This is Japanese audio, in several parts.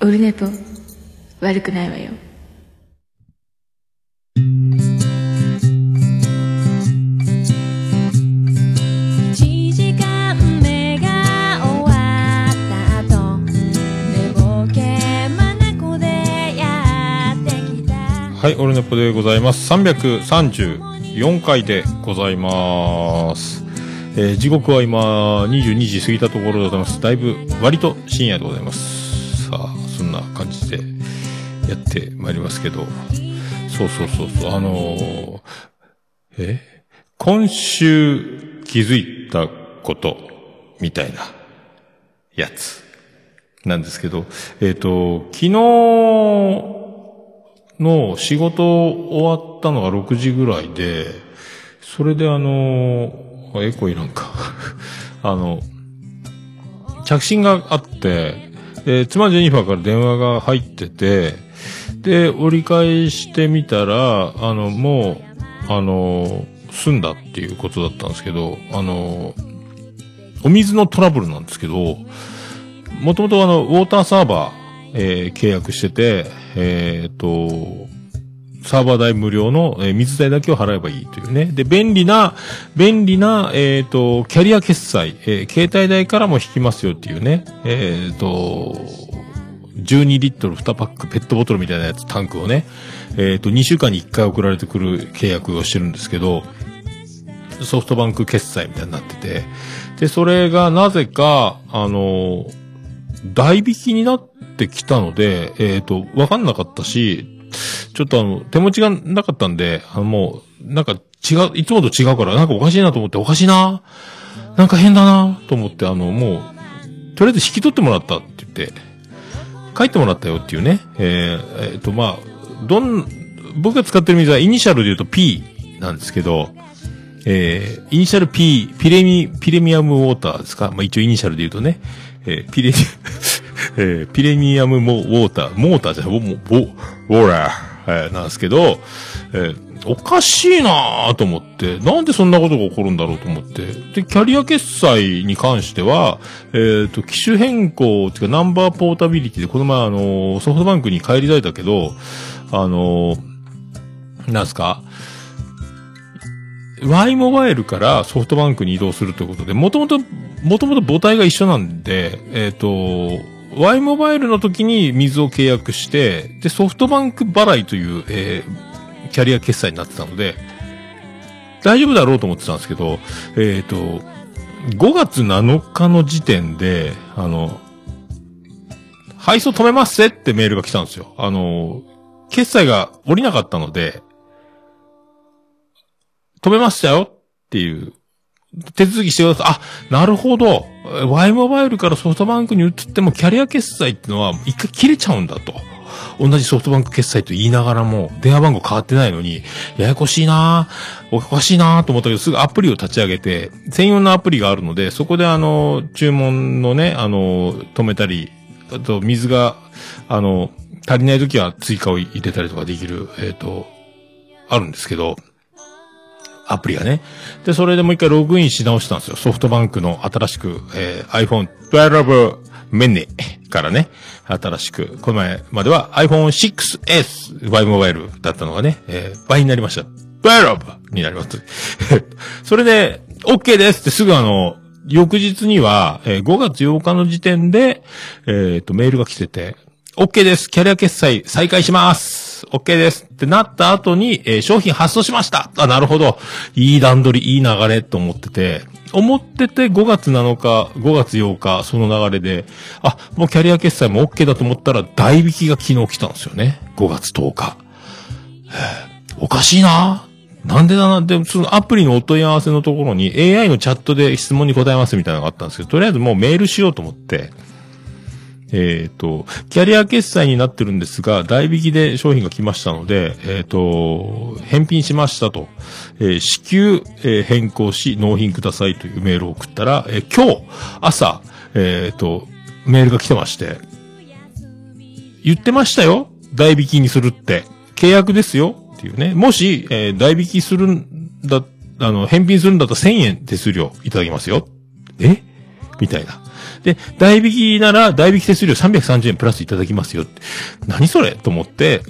オルネポ悪くないわよ1時間目が終わった後寝ぼけまなこでやってきたはい、オルネポでございます。334回でございます。えー時刻は今、22時過ぎたところでございます。だいぶ、割と深夜でございます。さあ、そんな感じでやってまいりますけど、そうそうそうそう、あのーえ？今週気づいたこと、みたいな、やつ、なんですけど、えっ、と、昨日、の仕事終わったのが6時ぐらいで、それであの、あエコいなんか、あの、着信があって、で妻ジェニファーから電話が入ってて、で、折り返してみたら、あの、もう、あの、済んだっていうことだったんですけど、あの、お水のトラブルなんですけど、もともとあの、ウォーターサーバー、えー契約してて、えーっと、サーバー代無料の、えー水代だけを払えばいいというね。で、便利な、便利な、えーっと、キャリア決済、えー携帯代からも引きますよっていうね。えーっと、12リットル2パックペットボトルみたいなやつ、タンクをね、えっと、2週間に1回送られてくる契約をしてるんですけど、ソフトバンク決済みたいになってて、で、それがなぜか、あの、代引きになってきたので、えっ、と、わかんなかったし、ちょっとあの、手持ちがなかったんで、あの、もう、なんか違う、いつもと違うから、なんかおかしいなと思って、おかしいななんか変だなと思って、あの、もう、とりあえず引き取ってもらったって言って、書いてもらったよっていうね。えーえーと、まあ、どん、僕が使ってる水はイニシャルで言うと P なんですけど、えー、イニシャル P、ピレミ、ピレミアムウォーターですか？まあ、一応イニシャルで言うとね、えー、ピレミ、えー、ピレミアムモウォーター、モーターじゃない、ウォ、ーラー、えー、なんですけど、えーおかしいなぁと思って、なんでそんなことが起こるんだろうと思って。で、キャリア決済に関しては、えっ、と、機種変更っていうかナンバーポータビリティで、この前あの、ソフトバンクに帰りたいだけど、あの、なんすか Y モバイルからソフトバンクに移動するということで、もともと、もともと母体が一緒なんで、えっ、と、Y モバイルの時に水を契約して、で、ソフトバンク払いという、えーキャリア決済になってたので、大丈夫だろうと思ってたんですけど、えっ、と、5月7日の時点で、あの、配送止めますぜってメールが来たんですよ。あの、決済が降りなかったので、止めましたよっていう、手続きしてください。あ、なるほど。Y モバイルからソフトバンクに移ってもキャリア決済ってのは一回切れちゃうんだと。同じソフトバンク決済と言いながらも、電話番号変わってないのに、ややこしいなおかしいなぁと思ったけど、すぐアプリを立ち上げて、専用のアプリがあるので、そこであの、注文のね、あの、止めたり、あと、水が、あの、足りない時は追加を入れたりとかできる、えっ、と、あるんですけど、アプリがね。で、それでもう一回ログインし直したんですよ。ソフトバンクの新しく、えー iPhone 12 mini からね、新しく、この前までは iPhone 6S Y モバイルだったのがね、えー倍になりました。12になります。それで、OK ですってすぐあの、翌日には、えー5月8日の時点で、えっ、と、メールが来てて、OK です。キャリア決済再開します。OK です。ってなった後に、えー商品発送しました。あ、なるほど。いい段取り、いい流れと思ってて、思ってて5月7日、5月8日、その流れで、あ、もうキャリア決済も OK だと思ったら、代引きが昨日来たんですよね。5月10日。おかしいななんでだなでも、そのアプリのお問い合わせのところに AI のチャットで質問に答えますみたいなのがあったんですけど、とりあえずもうメールしようと思って、えっ、と、キャリア決済になってるんですが、代引きで商品が来ましたので、えっ、と、返品しましたと、えー支給、え変更し、納品くださいというメールを送ったら、え今日、朝、えっ、と、メールが来てまして、言ってましたよ代引きにするって。契約ですよっていうね。もし、え代引きするんだ、あの、返品するんだったら1000円手数料いただきますよ。え？みたいな。で、代引きなら、代引き手数料330円プラスいただきますよ。何それ？と思って、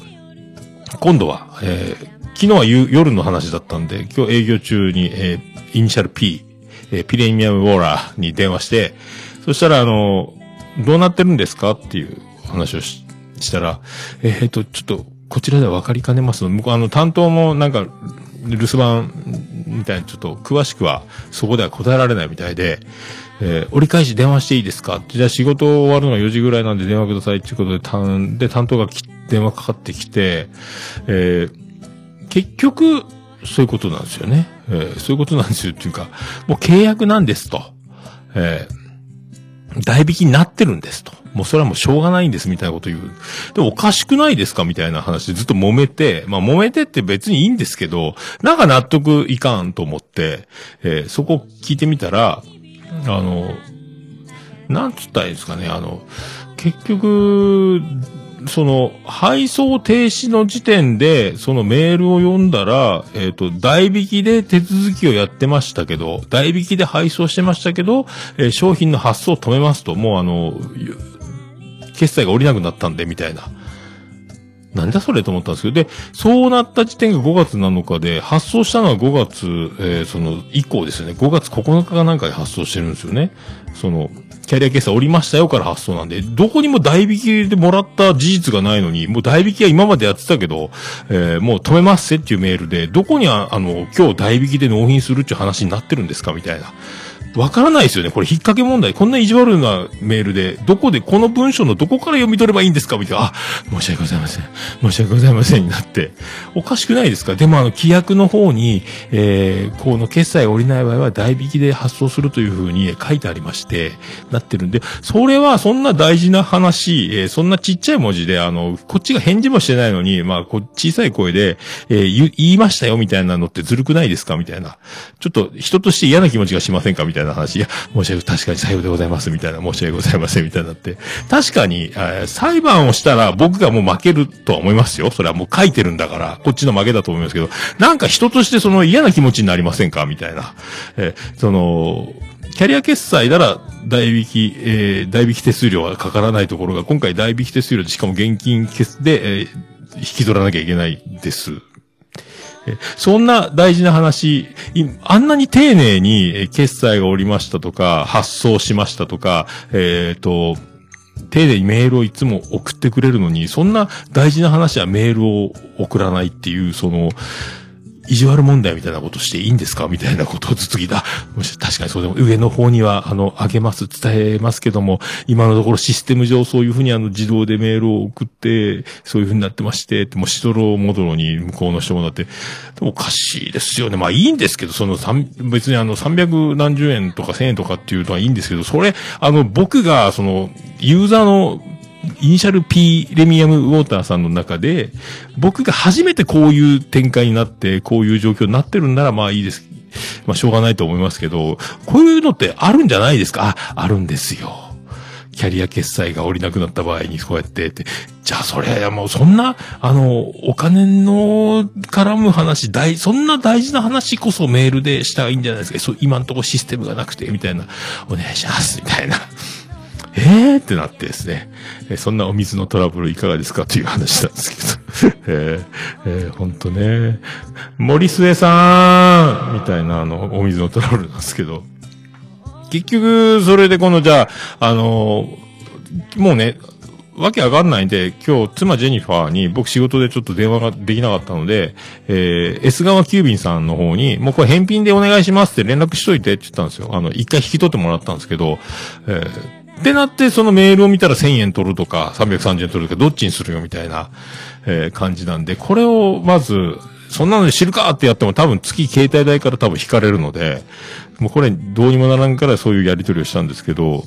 今度は、えー昨日は夜の話だったんで、今日営業中に、えーイニシャル P、えーピレミアムウォーラーに電話して、そしたら、あの、どうなってるんですか？っていう話をししたら、えーっと、ちょっと、こちらでは分かりかねますの？向こう、あの、担当もなんか、留守番みたいな、ちょっと詳しくは、そこでは答えられないみたいで、えー折り返し電話していいですか？じゃあ仕事終わるのが4時ぐらいなんで電話くださいっていうことで、担で、担当がき電話かかってきて、えー結局、そういうことなんですよね。えーそういうことなんですよっていうか、もう契約なんですと。えー代引きになってるんですと。もうそれはもうしょうがないんですみたいなこと言う。でもおかしくないですかみたいな話でずっと揉めて、まあ揉めてって別にいいんですけど、なんか納得いかんと思って、えーそこ聞いてみたら、あの、なんつったらいいですかね、あの、結局、その、配送停止の時点で、そのメールを読んだら、えっ、と、代引きで手続きをやってましたけど、代引きで配送してましたけど、えー商品の発送を止めますと、もうあの、決済が降りなくなったんで、みたいな。なんだそれと思ったんですけど、で、そうなった時点が5月7日で、発送したのは5月、えーその、以降ですよね。5月9日かなんかで発送してるんですよね。その、キャリア決済降りましたよから発送なんで、どこにも代引きでもらった事実がないのに、もう代引きは今までやってたけど、えーもう止めますせっていうメールで、どこにあ、あの、今日代引きで納品するっていう話になってるんですかみたいな。わからないですよね。これ引っ掛け問題。こんな意地悪なメールで、どこで、この文章のどこから読み取ればいいんですか？みたいな。あ、申し訳ございません。申し訳ございませんになって。おかしくないですか？でもあの、規約の方に、えー、この決済が降りない場合は代引きで発送するというふうに書いてありまして、なってるんで、それはそんな大事な話、えーそんなちっちゃい文字で、あの、こっちが返事もしてないのに、まあ、こ小さい声で、えー言言いましたよみたいなのってずるくないですか？みたいな。ちょっと人として嫌な気持ちがしませんか？みたいなたいな話。いや、申し訳、確かにさようでございますみたいな、申し訳ございませんみたいになって。確かに、えー裁判をしたら僕がもう負けるとは思いますよ。それはもう書いてるんだから、こっちの負けだと思いますけど、なんか人としてその嫌な気持ちになりませんか？みたいな。えーその、キャリア決済なら代引き、えー代引き手数料はかからないところが、今回代引き手数料でしかも現金決で、えー引き取らなきゃいけないです。そんな大事な話、あんなに丁寧に決済がおりましたとか、発送しましたとか、えっ、と、丁寧にメールをいつも送ってくれるのに、そんな大事な話はメールを送らないっていう、その、意地悪問題みたいなことしていいんですかみたいなことをずつ聞いた。確かにそうでも、上の方には、あの、あげます、伝えますけども、今のところシステム上そういうふうにあの、自動でメールを送って、そういうふうになってまして、ってもうしどろもどろに向こうの人もなって、おかしいですよね。まあいいんですけど、その三別にあの、300何十円とか1000円とかっていうのはいいんですけど、それ、あの、僕が、その、ユーザーの、イニシャル P レミアムウォーターさんの中で、僕が初めてこういう展開になって、こういう状況になってるんならまあいいです。まあしょうがないと思いますけど、こういうのってあるんじゃないですか？あ、あるんですよ。キャリア決済が降りなくなった場合にこうやってって。じゃあそれ、もうそんな、あの、お金の絡む話、大、そんな大事な話こそメールでしたらいいんじゃないですか？そう、今んとこシステムがなくて、みたいな。お願いします、みたいな。えーってなってですね、えそんなお水のトラブルいかがですかという話なんですけど、えーえーほんとね、森末さんみたいなあの、お水のトラブルなんですけど、結局、それでこの、じゃあ、あのもうね、わけわかんないんで、今日、妻ジェニファーに、僕仕事でちょっと電話ができなかったので、えー、S 川急便さんの方に、もうこれ返品でお願いしますって連絡しといてって言ったんですよ。あの、一回引き取ってもらったんですけど、えーってなって、そのメールを見たら1000円取るとか、330円取るとか、どっちにするよみたいな、えー感じなんで、これをまず、そんなので知るかってやっても多分月携帯代から多分引かれるので、もうこれどうにもならんからそういうやり取りをしたんですけど、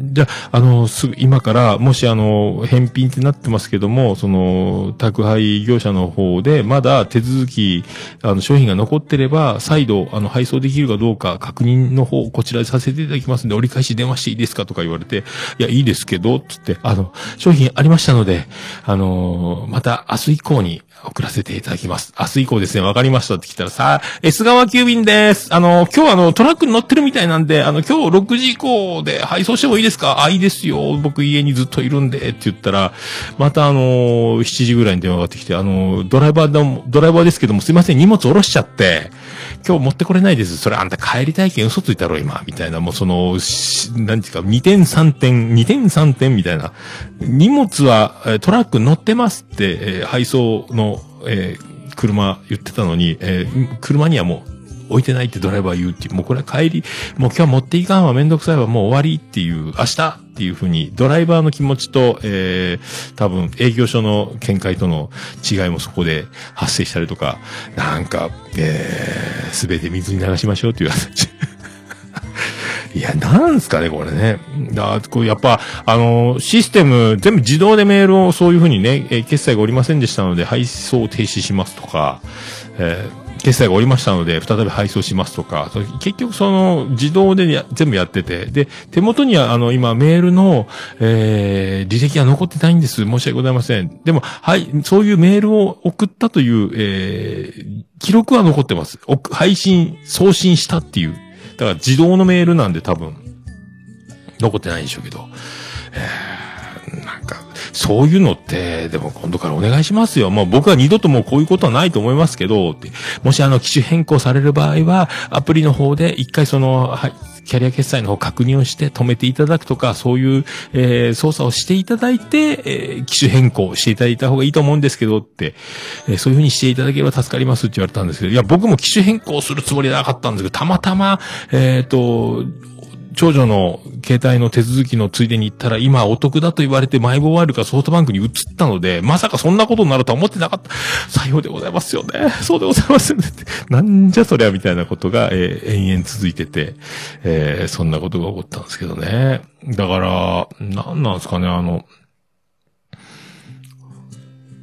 じゃあ、あの、すぐ、今から、もしあの、返品ってなってますけども、その、宅配業者の方で、まだ手続き、あの、商品が残ってれば、再度、あの、配送できるかどうか、確認の方、こちらでさせていただきますんで、折り返し電話していいですかとか言われて、いや、いいですけど、つって、あの、商品ありましたので、あの、また明日以降に、送らせていただきます。明日以降ですね、わかりましたって来たらさあ、S 川急便です。あの、今日あの、トラックに乗ってるみたいなんで、あの、今日6時以降で配送してもいいですか？あ、いいですよ。僕家にずっといるんで、って言ったら、またあの7時ぐらいに電話がかかってきて、あのドライバーでも、ドライバーですけども、すいません、荷物下ろしちゃって、今日持ってこれないです。それあんた帰り体験嘘ついたろ、今。みたいな、もうその、しなんていうか、2点3点、2点3点みたいな。荷物は、トラックに乗ってますって、え配送の、えー車言ってたのに、えー車にはもう、置いてないってドライバー言うっていう、もうこれは帰り、もう今日は持っていかんわ、めんどくさいわ、もう終わりっていう、明日っていうふうに、ドライバーの気持ちと、えー、多分営業所の見解との違いもそこで発生したりとか、なんか、えー、すべて水に流しましょうっていう話。いや、なんすかね、これね。だこうやっぱ、あの、システム、全部自動でメールをそういうふうにね、えー決済がおりませんでしたので、配送停止しますとか、えー決済がおりましたので、再び配送しますとか、結局その、自動で全部やってて、で、手元にはあの、今、メールの、えー履歴が残ってないんです。申し訳ございません。でも、はい、そういうメールを送ったという、えー記録は残ってます。配信、送信したっていう。だから自動のメールなんで多分、残ってないんでしょうけど。えー、そういうのって、でも今度からお願いしますよ。もう僕は二度ともうこういうことはないと思いますけど、ってもしあの機種変更される場合は、アプリの方で一回その、はい、キャリア決済の方確認をして止めていただくとか、そういう、えー操作をしていただいて、えー機種変更していただいた方がいいと思うんですけどって、えーそういう風にしていただければ助かりますって言われたんですけど、いや、僕も機種変更するつもりはなかったんですけど、たまたま、えっ、と、長女の携帯の手続きのついでに行ったら、今お得だと言われてマイボワイルかソフトバンクに移ったので、まさかそんなことになるとは思ってなかった。さようでございますよね。そうでございますよね。なんじゃそりゃみたいなことが、えー延々続いてて、えーそんなことが起こったんですけどね。だから、何なんですかね、あの、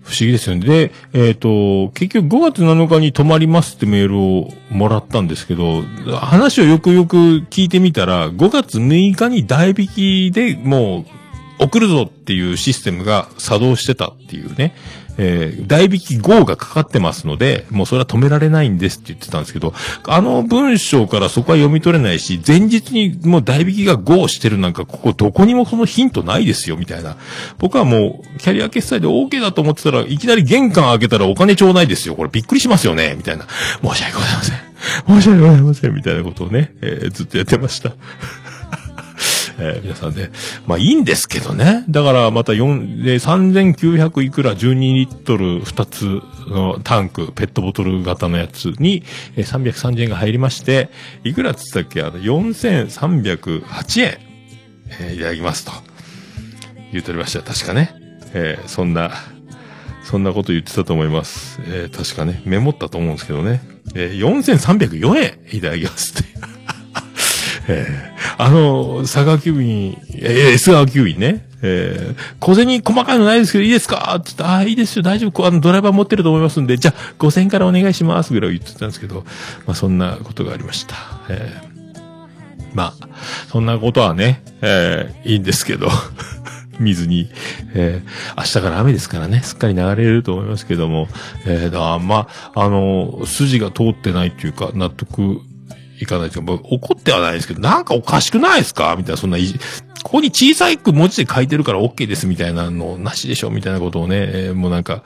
不思議ですよね。で、えっ、と、結局5月7日に泊まりますってメールをもらったんですけど、話をよくよく聞いてみたら、5月6日に代引きでもう送るぞっていうシステムが作動してたっていうね。えー代引き GO がかかってますので、もうそれは止められないんですって言ってたんですけど、あの文章からそこは読み取れないし、前日にもう代引きが GO してるなんか、ここどこにもそのヒントないですよ、みたいな。僕はもう、キャリア決済で OK だと思ってたら、いきなり玄関開けたらお金ちょうだいですよ。これびっくりしますよね、みたいな。申し訳ございません。申し訳ございません、みたいなことをね、えーずっとやってました。えー皆さんね。まあいいんですけどね。だからまた4、で、3900いくら12リットル2つのタンク、ペットボトル型のやつに、えー330円が入りまして、いくらつったっけあの、4308円、えーいただきますと。言うとりました。確かね。えーそんな、そんなこと言ってたと思います。えー確かね、メモったと思うんですけどね。えー4304円いただきますって。えーあの、佐川急便、えー、S 川急便ね。えー小銭細かいのないですけどいいですか？って言って、ああ、いいですよ、大丈夫、あの、ドライバー持ってると思いますんで、じゃあ、5000円からお願いします、ぐらい言ってたんですけど、まあ、そんなことがありました。えーまあ、そんなことはね、えーいいんですけど、水に、えー明日から雨ですからね、すっかり流れると思いますけども、えーだまあ、あの、筋が通ってないというか、納得いかないというか、もう怒ってはないですけど、なんかおかしくないですか？みたいな、そんな、ここに小さいく文字で書いてるから OK ですみたいなのなしでしょ？みたいなことをね、えーもうなんか、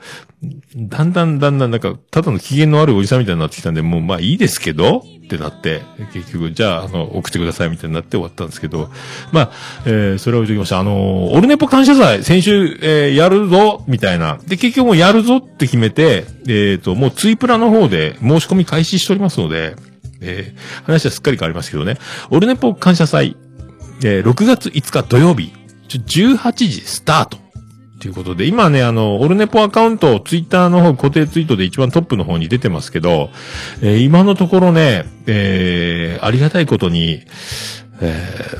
だんだんだんだんなんか、ただの機嫌の悪いおじさんみたいになってきたんで、もうまあいいですけど、ってなって、結局、じゃあ、あの、送ってくださいみたいになって終わったんですけど、まあ、えーそれは置いときました。あのーオルネポ感謝祭、先週、えーやるぞ、みたいな。で、結局もうやるぞって決めて、えっ、と、もうツイプラの方で申し込み開始しておりますので、えー話はすっかり変わりますけどね。オルネポ感謝祭、えー6月5日土曜日、ちょ18時スタート。ということで、今ね、あの、オルネポアカウント、ツイッターの方、固定ツイートで一番トップの方に出てますけど、えー今のところね、えーありがたいことに、え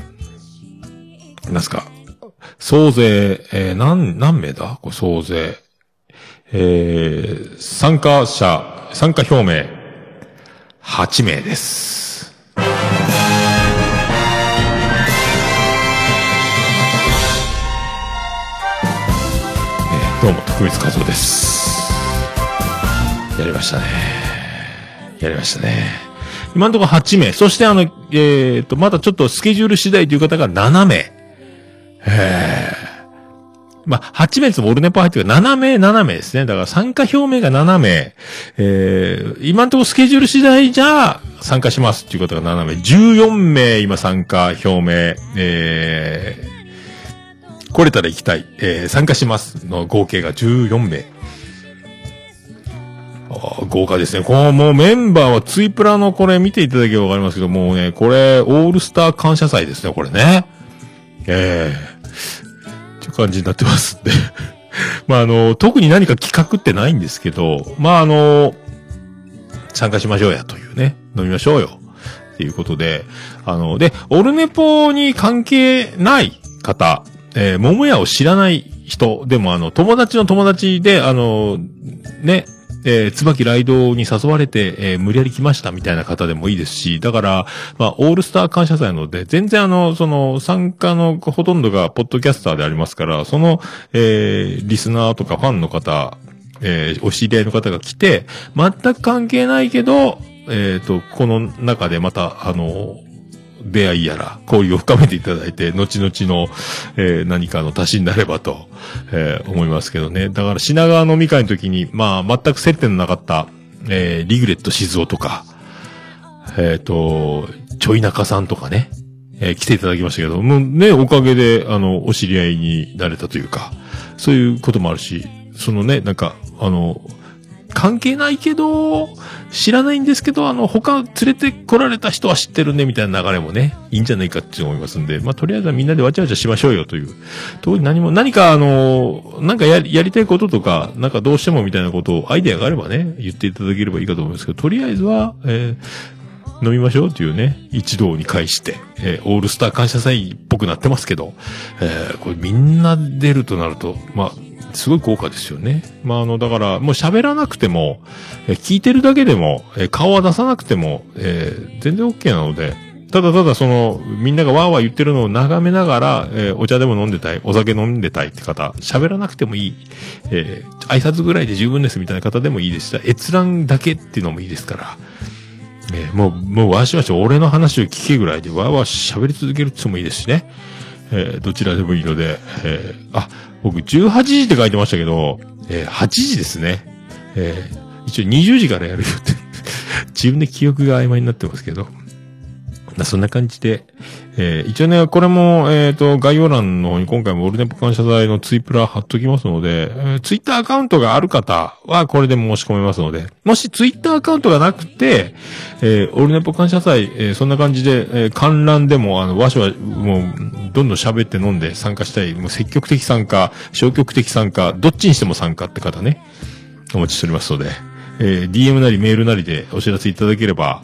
ーなんすか、総勢、えー何、何名だ？これ総勢。えー参加者、参加表明、8名です。えーどうも、徳光和夫です。やりましたね。やりましたね。今のところ8名。そしてあの、えっ、と、まだちょっとスケジュール次第という方が7名。へえ。まあ、8名つもオルネポ入ってる7名、7名ですね。だから参加表明が7名。えー、今のとこスケジュール次第じゃ参加しますっていう方が7名。14名今参加表明。えー、来れたら行きたい。えー、参加しますの合計が14名。あー豪華ですね。このもうメンバーはツイプラのこれ見ていただければわかりますけど、もうね、これ、オールスター感謝祭ですね、これね。ええって感じになってますんで。まあ、あの、特に何か企画ってないんですけど、まあ、あの、参加しましょうやというね、飲みましょうよ。っていうことで、あの、で、オルネポに関係ない方、えー、桃屋を知らない人でも、あの、友達の友達で、あの、ね、えー、椿ライドに誘われて、えー無理やり来ましたみたいな方でもいいですし、だから、まあ、オールスター感謝祭なので、全然あの、その、参加のほとんどがポッドキャスターでありますから、その、えーリスナーとかファンの方、えーお知り合いの方が来て、全く関係ないけど、えっ、と、この中でまた、あの、出会いやら、交流を深めていただいて、後々の、えー何かの足しになればと、えー思いますけどね。だから品川飲み会の時に、まあ、全く接点のなかった、えーリグレット静雄とか、えっ、と、ちょい中さんとかね、えー来ていただきましたけど、もうね、おかげで、あの、お知り合いになれたというか、そういうこともあるし、そのね、なんか、あの、関係ないけど、知らないんですけど、あの、他連れて来られた人は知ってるね、みたいな流れもね、いいんじゃないかって思いますんで、まあ、とりあえずはみんなでわちゃわちゃしましょうよという。特に何も、何かあの、なんかやり、やりたいこととか、なんかどうしてもみたいなことを、アイデアがあればね、言っていただければいいかと思いますけど、とりあえずは、えー飲みましょうっていうね、一堂に会して、えーオールスター感謝祭っぽくなってますけど、えーこれみんな出るとなると、まあ、すごい豪華ですよね。まあ、あの、だから、もう喋らなくても、え聞いてるだけでも、え顔は出さなくても、えー全然 OK なので、ただただその、みんながわーわー言ってるのを眺めながら、えーお茶でも飲んでたい、お酒飲んでたいって方、喋らなくてもいい、えー挨拶ぐらいで十分ですみたいな方でもいいですし、閲覧だけっていうのもいいですから、えーもう、もうわしわし俺の話を聞けぐらいでわーわー喋り続けるってもいいですしね。えーどちらでもいいので、えーあ、僕18時って書いてましたけど、えー8時ですね。えー一応20時からやるよって。自分で記憶が曖昧になってますけど。そんな感じで、えー一応ね、これも、えっ、と、概要欄の方に今回もオルネポ感謝祭のツイプラ貼っときますので、えーツイッターアカウントがある方はこれで申し込めますので、もしツイッターアカウントがなくて、えーオルネポ感謝祭、えーそんな感じで、えー観覧でも、あの、わしは、もう、どんどん喋って飲んで参加したい、もう積極的参加、消極的参加、どっちにしても参加って方ね、お待ちしておりますので、えー DM なりメールなりでお知らせいただければ、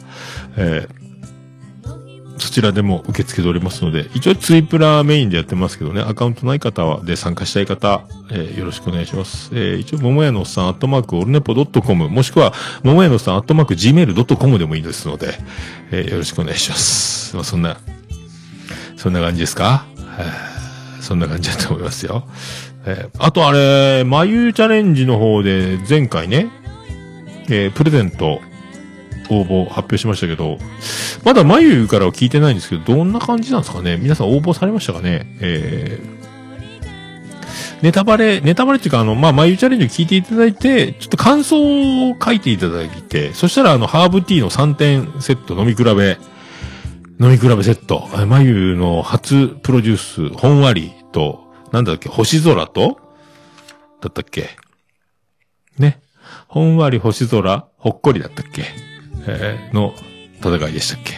えーそちらでも受け付けておりますので、一応ツイプラメインでやってますけどね、アカウントない方は、で参加したい方、えーよろしくお願いします。えー一応、桃屋のさん、アットマーク、オルネポドットコム、もしくは、桃屋のさん、アットマーク、gmail.com でもいいですので、えーよろしくお願いします。まあ、そんな、そんな感じですか？そんな感じだと思いますよ。えーあとあれ、眉チャレンジの方で、前回ね、えープレゼント、応募発表しましたけど、まだ眉からは聞いてないんですけど、どんな感じなんですかね？皆さん応募されましたかね？えー、ネタバレ、ネタバレっていうか、あの、まあ、眉チャレンジを聞いていただいて、ちょっと感想を書いていただいて、そしたら、あの、ハーブティーの3点セット飲み比べ、飲み比べセット、眉の初プロデュース、ほんわりと、なんだっけ、星空と、だったっけ？ね。ほんわり星空、ほっこりだったっけ？えーの戦いでしたっけ？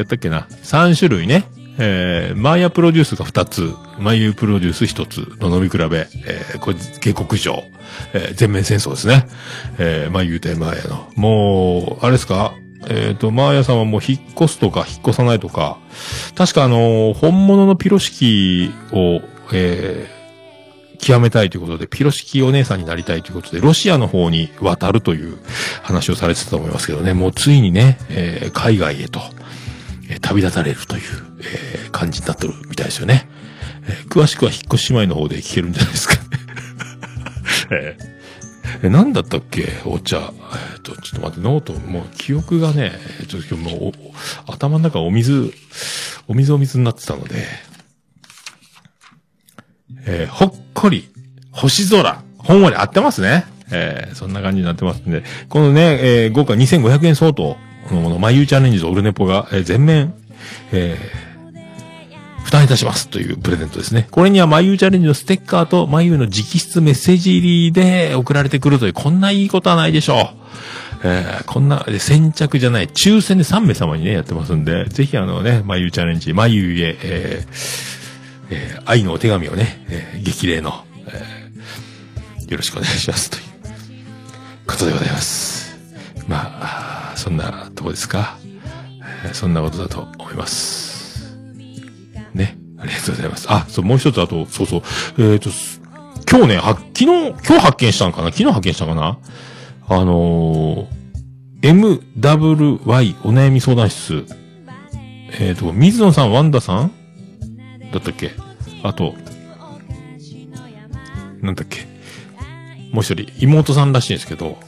違ったっけな ?3 種類ね。えー、マーヤプロデュースが2つ、マユプロデュース1つの飲み比べ、えー、これ、下克上、えー、全面戦争ですね。えー、マユ対マーヤの。もう、あれですか？えっ、と、マーヤさんはもう引っ越すとか引っ越さないとか、確かあのー本物のピロ式を、えー、極めたいということで、ピロシキお姉さんになりたいということで、ロシアの方に渡るという話をされてたと思いますけどね、もうついにね、えー海外へと、えー旅立たれるという、えー感じになってるみたいですよね。えー詳しくは引っ越し前の方で聞けるんじゃないですかね。えーえ、なんだったっけお茶。えっ、と、ちょっと待って、ノート、もう記憶がね、ちょっと今日もう、頭の中お水、お水お水になってたので、えーほっこり、星空、ほんわり合ってますね。えーそんな感じになってますんで、このね、えー豪華2500円相当のもの、まゆチャレンジとオルネポが、えー全面、えー負担いたしますというプレゼントですね。これには、まゆうチャレンジのステッカーと、まゆうの直筆メッセージ入りで送られてくるという、こんないいことはないでしょう。えーこんな、先着じゃない、抽選で3名様にね、やってますんで、ぜひあのね、まゆチャレンジ、まゆうへ、えーえー愛のお手紙をね、えー激励の、えーよろしくお願いしますということでございます。まあ、そんなとこですか。えーそんなことだと思います。ね。ありがとうございます。あ、そう、もう一つあと、そうそう。えっ、と、今日ね、は、昨日、今日発見したんかな？昨日発見したかな？あのー、MWY お悩み相談室。えっ、と、水野さん、ワンダさん？だったっけ？あと、なんだっけもう一人、妹さんらしいんですけど、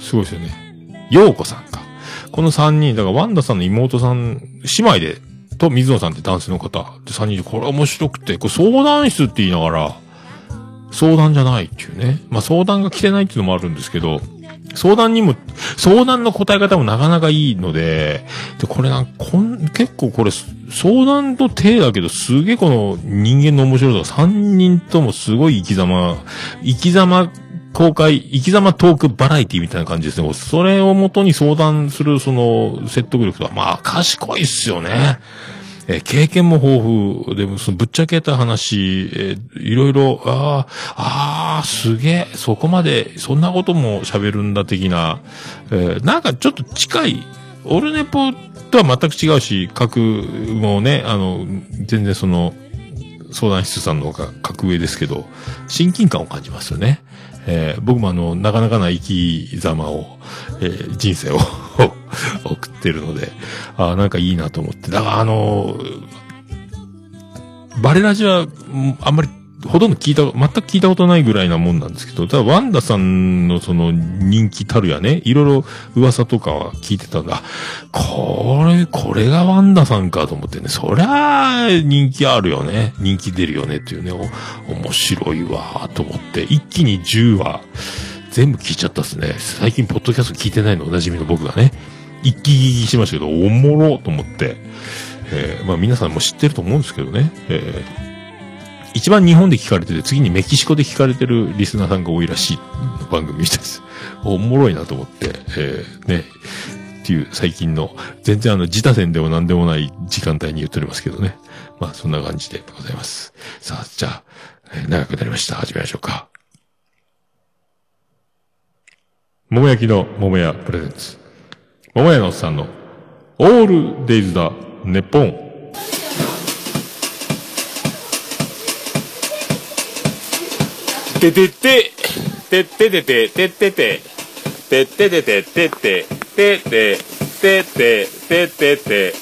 すごいですよね。ようこさんか。この三人、だからワンダさんの妹さん、姉妹で、と水野さんって男性の方、で三人で、これ面白くて、これ相談室って言いながら、相談じゃないっていうね。まあ相談が来てないっていうのもあるんですけど、相談にも、相談の答え方もなかなかいいので、で、これなんこん、結構これ、相談と手だけど、すげえこの人間の面白さが三人ともすごい生き様、生き様公開、生き様トークバラエティみたいな感じですね。それをもとに相談する、その、説得力とは、まあ、賢いっすよね。え経験も豊富で、そのぶっちゃけた話、えいろいろ、ああ、ああ、すげえ、そこまで、そんなことも喋るんだ的な、えーなんかちょっと近い、オルネポとは全く違うし、格もね、あの、全然その、相談室さんの方が格上ですけど、親近感を感じますよね。えー僕もあの、なかなかな生き様を、えー人生を 送ってるので、あーなんかいいなと思って。だからあのバレラジは、あんまり、ほとんど聞いた、全く聞いたことないぐらいなもんなんですけど、ただワンダさんのその人気たるやね、いろいろ噂とかは聞いてたんだ。これ、これがワンダさんかと思ってね、そりゃあ人気あるよね。人気出るよねっていうね、お面白いわと思って、一気に10話、全部聞いちゃったっすね。最近ポッドキャスト聞いてないのおなじみの僕がね、一気聞きしましたけど、おもろと思って、えーまあ皆さんも知ってると思うんですけどね、えー一番日本で聞かれてて、次にメキシコで聞かれてるリスナーさんが多いらしい番組みたいです。おもろいなと思って、えーね、っていう最近の、全然あの、自他戦でも何でもない時間帯に言っておりますけどね。まあ、そんな感じでございます。さあ、じゃあ、えー長くなりました。始めましょうか。桃焼きの桃屋プレゼンツ。桃屋のおっさんの、オールデイズだ、ネッポン。ててて、てっててて、てってて、てっててて、てって、てって、てって、てってて、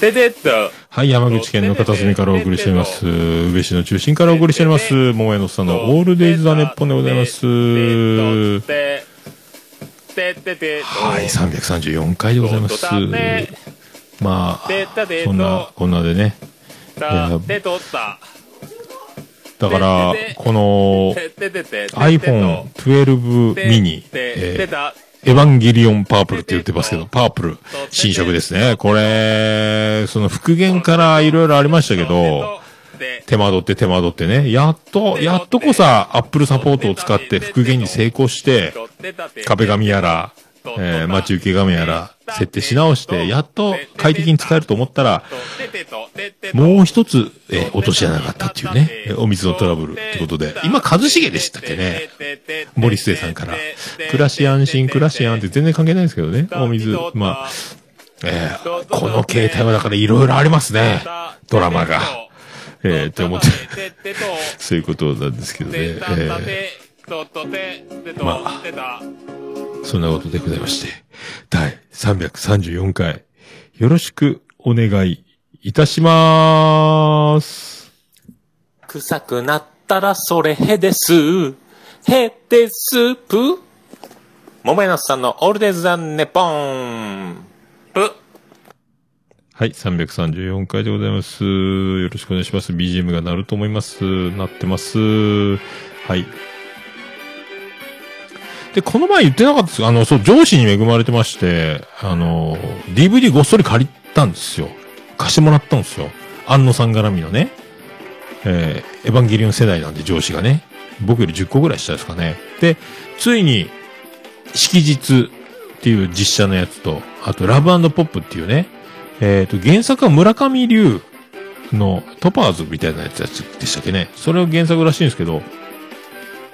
ててっと。はい、山口県の片隅からお送りしております。宇部市の中心からお送りしております。桃屋のさんのオールデイズ・ザ・ネッポンでございます。てててて、はい、334回でございます。まあ、そんな、こんなでね。たてとった。だから、このてててて、iPhone 12 mini、え。エヴァンゲリオンパープルって言ってますけど、パープル、新色ですね。これ、その復元からいろいろありましたけど、手間取って手間取ってね、やっと、やっとこさ、アップルサポートを使って復元に成功して、壁紙やら、えー、待ち受け画面やら、設定し直して、やっと快適に使えると思ったら、もう一つ、えー落とし穴があったっていうね、えーお水のトラブルってことで、今、一茂でしたっけね。森末さんから、暮らし安心、暮らし安って全然関係ないですけどね、お水、まあ、えーこの携帯はだからいろいろありますね、ドラマが。えー、って思って、そういうことなんですけどね、えー、まあ、そんなことでございまして、第334回、よろしくお願いいたしまーす。臭くなっったらそれへです。へですぷ。桃屋さんのオールデザ・ネポン。ぷ。はい、334回でございます。よろしくお願いします。BGM が鳴ると思います。鳴ってます。はい。で、この前言ってなかったですあの、そう、上司に恵まれてまして、あの、DVD ごっそり借りたんですよ。貸してもらったんですよ。安野さん絡みのね。えー、エヴァンゲリオン世代なんで上司がね。僕より10個ぐらい下ですかね。で、ついに、式日っていう実写のやつと、あとラブポップっていうね、えっ、と、原作は村上龍のトパーズみたいなやつでしたっけね。それを原作らしいんですけど、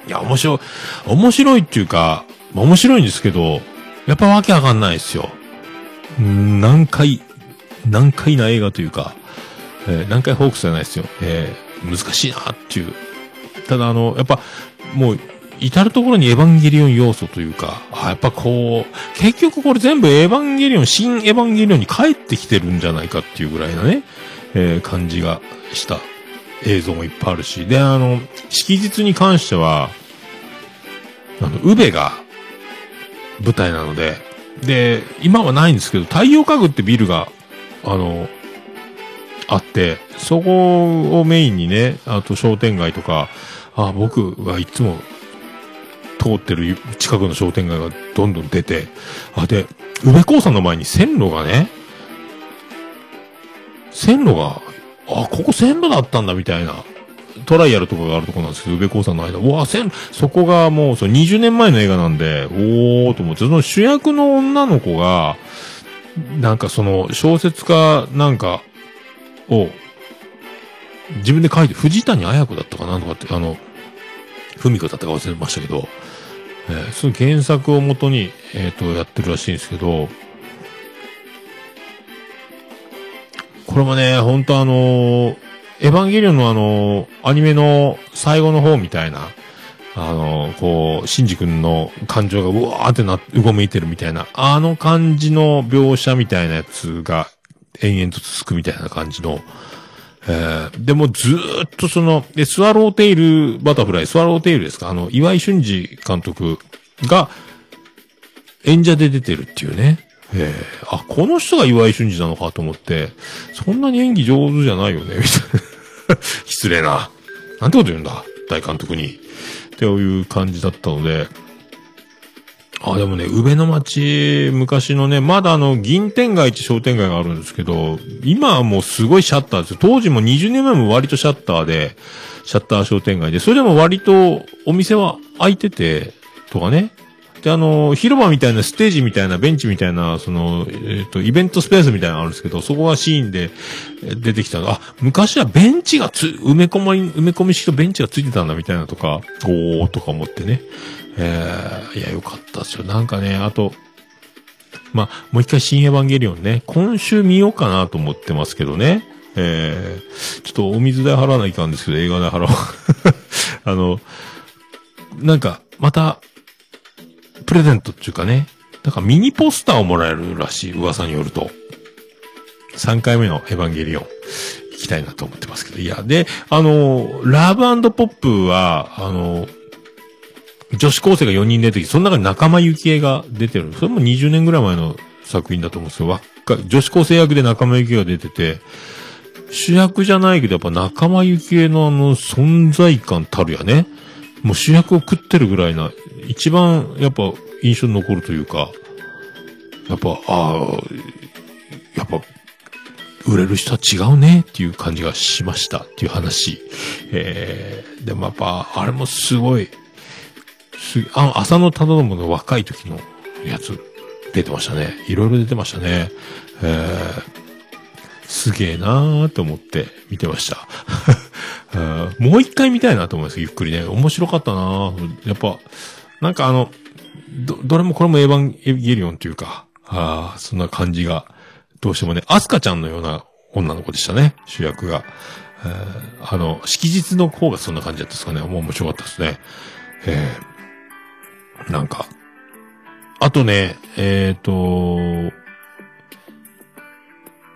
いや、面白い、面白いっていうか、まあ面白いんですけど、やっぱわけわかんないですよ。うん難解、難解な映画というか、えー難解ホークスじゃないですよ。えー難しいなっていう。ただあの、やっぱ、もう、至るところにエヴァンゲリオン要素というか、あやっぱこう、結局これ全部エヴァンゲリオン、新エヴァンゲリオンに帰ってきてるんじゃないかっていうぐらいなね、えー感じがした映像もいっぱいあるし、で、あの、式日に関しては、あの、宇部が舞台なので、で、今はないんですけど、太陽家具ってビルが、あの、あって、そこをメインにね、あと商店街とか、あ僕がいつも通ってる近くの商店街がどんどん出て、あ、で、宇部興産の前に線路がね、線路が、あ、ここ線路だったんだみたいな、トライアルとかがあるとこなんですけど、宇部興産の間、うわ、線、そこがもう、そう、20年前の映画なんで、おーと思って、その主役の女の子が、なんかその、小説家なんかを、自分で書いて、藤谷綾子だったかなとかって、あの、文子だったか忘れましたけど、えーその原作をもとに、えっ、と、やってるらしいんですけど、これもね、本当あのーエヴァンゲリオンのあのーアニメの最後の方みたいな、あのーこう、シンジ君の感情がうわーってな、うごめいてるみたいな、あの感じの描写みたいなやつが延々と続くみたいな感じの、えーでもずーっとその、で、スワローテイルバタフライ、スワローテイルですか？あの、岩井俊二監督が演者で出てるっていうね。えーあ、この人が岩井俊二なのかと思って、そんなに演技上手じゃないよね、みたいな。失礼な。なんてこと言うんだ、大監督に。っていう感じだったので、あ、でもね、宇部の町、昔のね、まだあの、銀天街って商店街があるんですけど、今はもうすごいシャッターですよ。当時も20年前も割とシャッターで、シャッター商店街で、それでも割とお店は開いてて、とかね。で、あの、広場みたいなステージみたいなベンチみたいな、その、えっ、と、イベントスペースみたいなのあるんですけど、そこがシーンで出てきたの。あ、昔はベンチがつ、埋め込み、埋め込み式とベンチがついてたんだみたいなとか、おーとか思ってね。えー、いや、よかったですよ。なんかね、あと、まあ、もう一回新エヴァンゲリオンね、今週見ようかなと思ってますけどね。えー、ちょっとお水代払わないかんですけど、映画代払おう。あの、なんか、また、プレゼントっていうかね、なんかミニポスターをもらえるらしい、噂によると。3回目のエヴァンゲリオン、行きたいなと思ってますけど。いや、で、あの、ラブポップは、あの、女子高生が4人出てきて、その中に仲間由紀恵が出てる。それも20年ぐらい前の作品だと思うんですけど、若い女子高生役で仲間由紀恵が出てて、主役じゃないけど、やっぱ仲間由紀恵のあの存在感たるやね。もう主役を食ってるぐらいな、一番やっぱ印象に残るというか、やっぱ、ああ、やっぱ、売れる人は違うねっていう感じがしましたっていう話。えー、でもやっぱ、あれもすごい、すあ浅野忠信の若い時のやつ出てましたね。いろいろ出てましたね。えー、すげえなーって思って見てました。もう一回見たいなと思いますゆっくりね。面白かったなやっぱ、なんかあの、ど、どれもこれもエヴァンゲリオンというか、ああ、そんな感じが、どうしてもね、アスカちゃんのような女の子でしたね、主役が。えーあの、式日の方がそんな感じだったですかね。もう面白かったですね。えーなんか、あとね、えっ、と、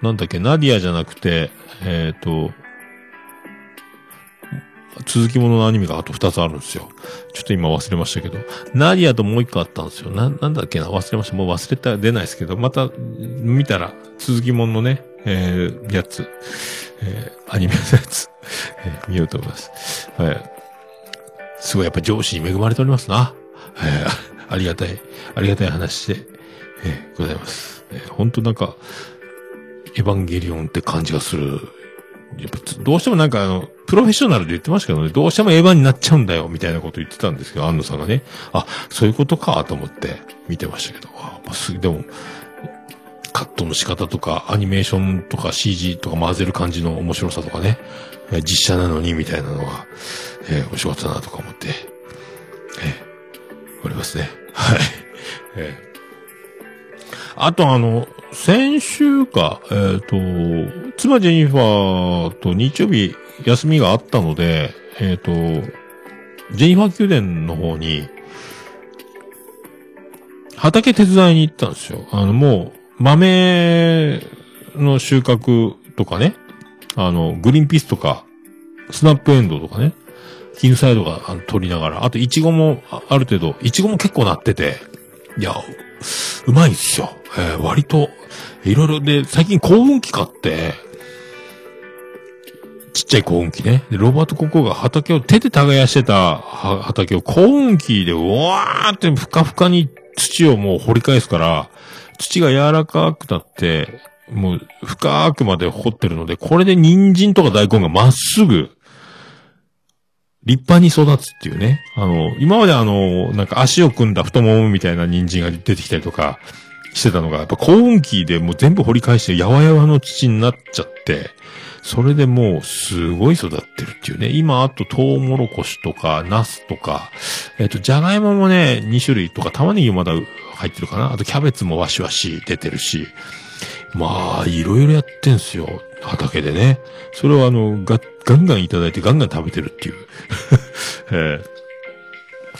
なんだっけ、ナディアじゃなくて、えっ、と、続きもののアニメがあと2つあるんですよ。ちょっと今忘れましたけど。ナディアともう1個あったんですよ。な、なんだっけな？忘れました。もう忘れたら出ないですけど、また見たら続きもののね、えー、やつ、えー、アニメのやつ、えー見ようと思います。はい。すごいやっぱ上司に恵まれておりますな。えーありがたい、ありがたい話で、えーございます。えー本当なんか、エヴァンゲリオンって感じがする。どうしてもなんかあの、プロフェッショナルで言ってましたけどね、どうしてもエヴァになっちゃうんだよ、みたいなこと言ってたんですけど、安野さんがね。あ、そういうことか、と思って見てましたけど。あやっぱすでも、カットの仕方とか、アニメーションとか CG とか混ぜる感じの面白さとかね、え実写なのにみたいなのが、えー面白かったなとか思って、えーおりますね。はい。えーあとあの、先週か、えっ、と、妻ジェニファーと日曜日休みがあったので、えっ、と、ジェニファー宮殿の方に、畑手伝いに行ったんですよ。あの、もう、豆の収穫とかね、あの、グリーンピースとか、スナップエンドウとかね、キングサイドが取りながら、あとイチゴもある程度、イチゴも結構なってて、いや、うまいんですよ。えー割と、いろいろで、最近幸運期買って、ちっちゃい幸運期ね。で、ロバート・ココが畑を手で耕してた畑を幸運期で、うわーってふかふかに土をもう掘り返すから、土が柔らかくなって、もう深くまで掘ってるので、これで人参とか大根がまっすぐ、立派に育つっていうね。あの、今まであの、なんか足を組んだ太ももみたいな人参が出てきたりとかしてたのが、やっぱ高温期でもう全部掘り返してやわやわの土になっちゃって、それでもうすごい育ってるっていうね。今あとトウモロコシとか、ナスとか、えっ、と、じゃがいももね、2種類とか、玉ねぎもまだ入ってるかな。あとキャベツもわしわし出てるし、まあ、いろいろやってんすよ。畑でね。それをあの、が、ガンガンいただいてガンガン食べてるっていう。えー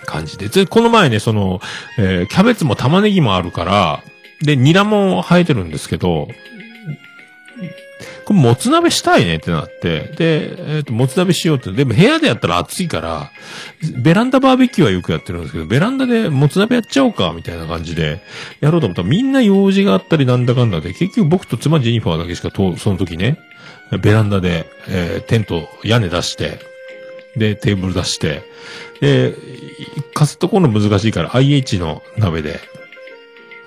感じで。で、この前ね、その、えーキャベツも玉ねぎもあるから、で、ニラも生えてるんですけど、これ、もつ鍋したいねってなって、で、えっ、と、もつ鍋しようって、でも部屋でやったら暑いから、ベランダバーベキューはよくやってるんですけど、ベランダでもつ鍋やっちゃおうか、みたいな感じで、やろうと思った。らみんな用事があったりなんだかんだで、結局僕と妻ジェニファーだけしかと、その時ね、ベランダで、えーテント、屋根出して、で、テーブル出して、で、カセットコンロ難しいから IH の鍋で、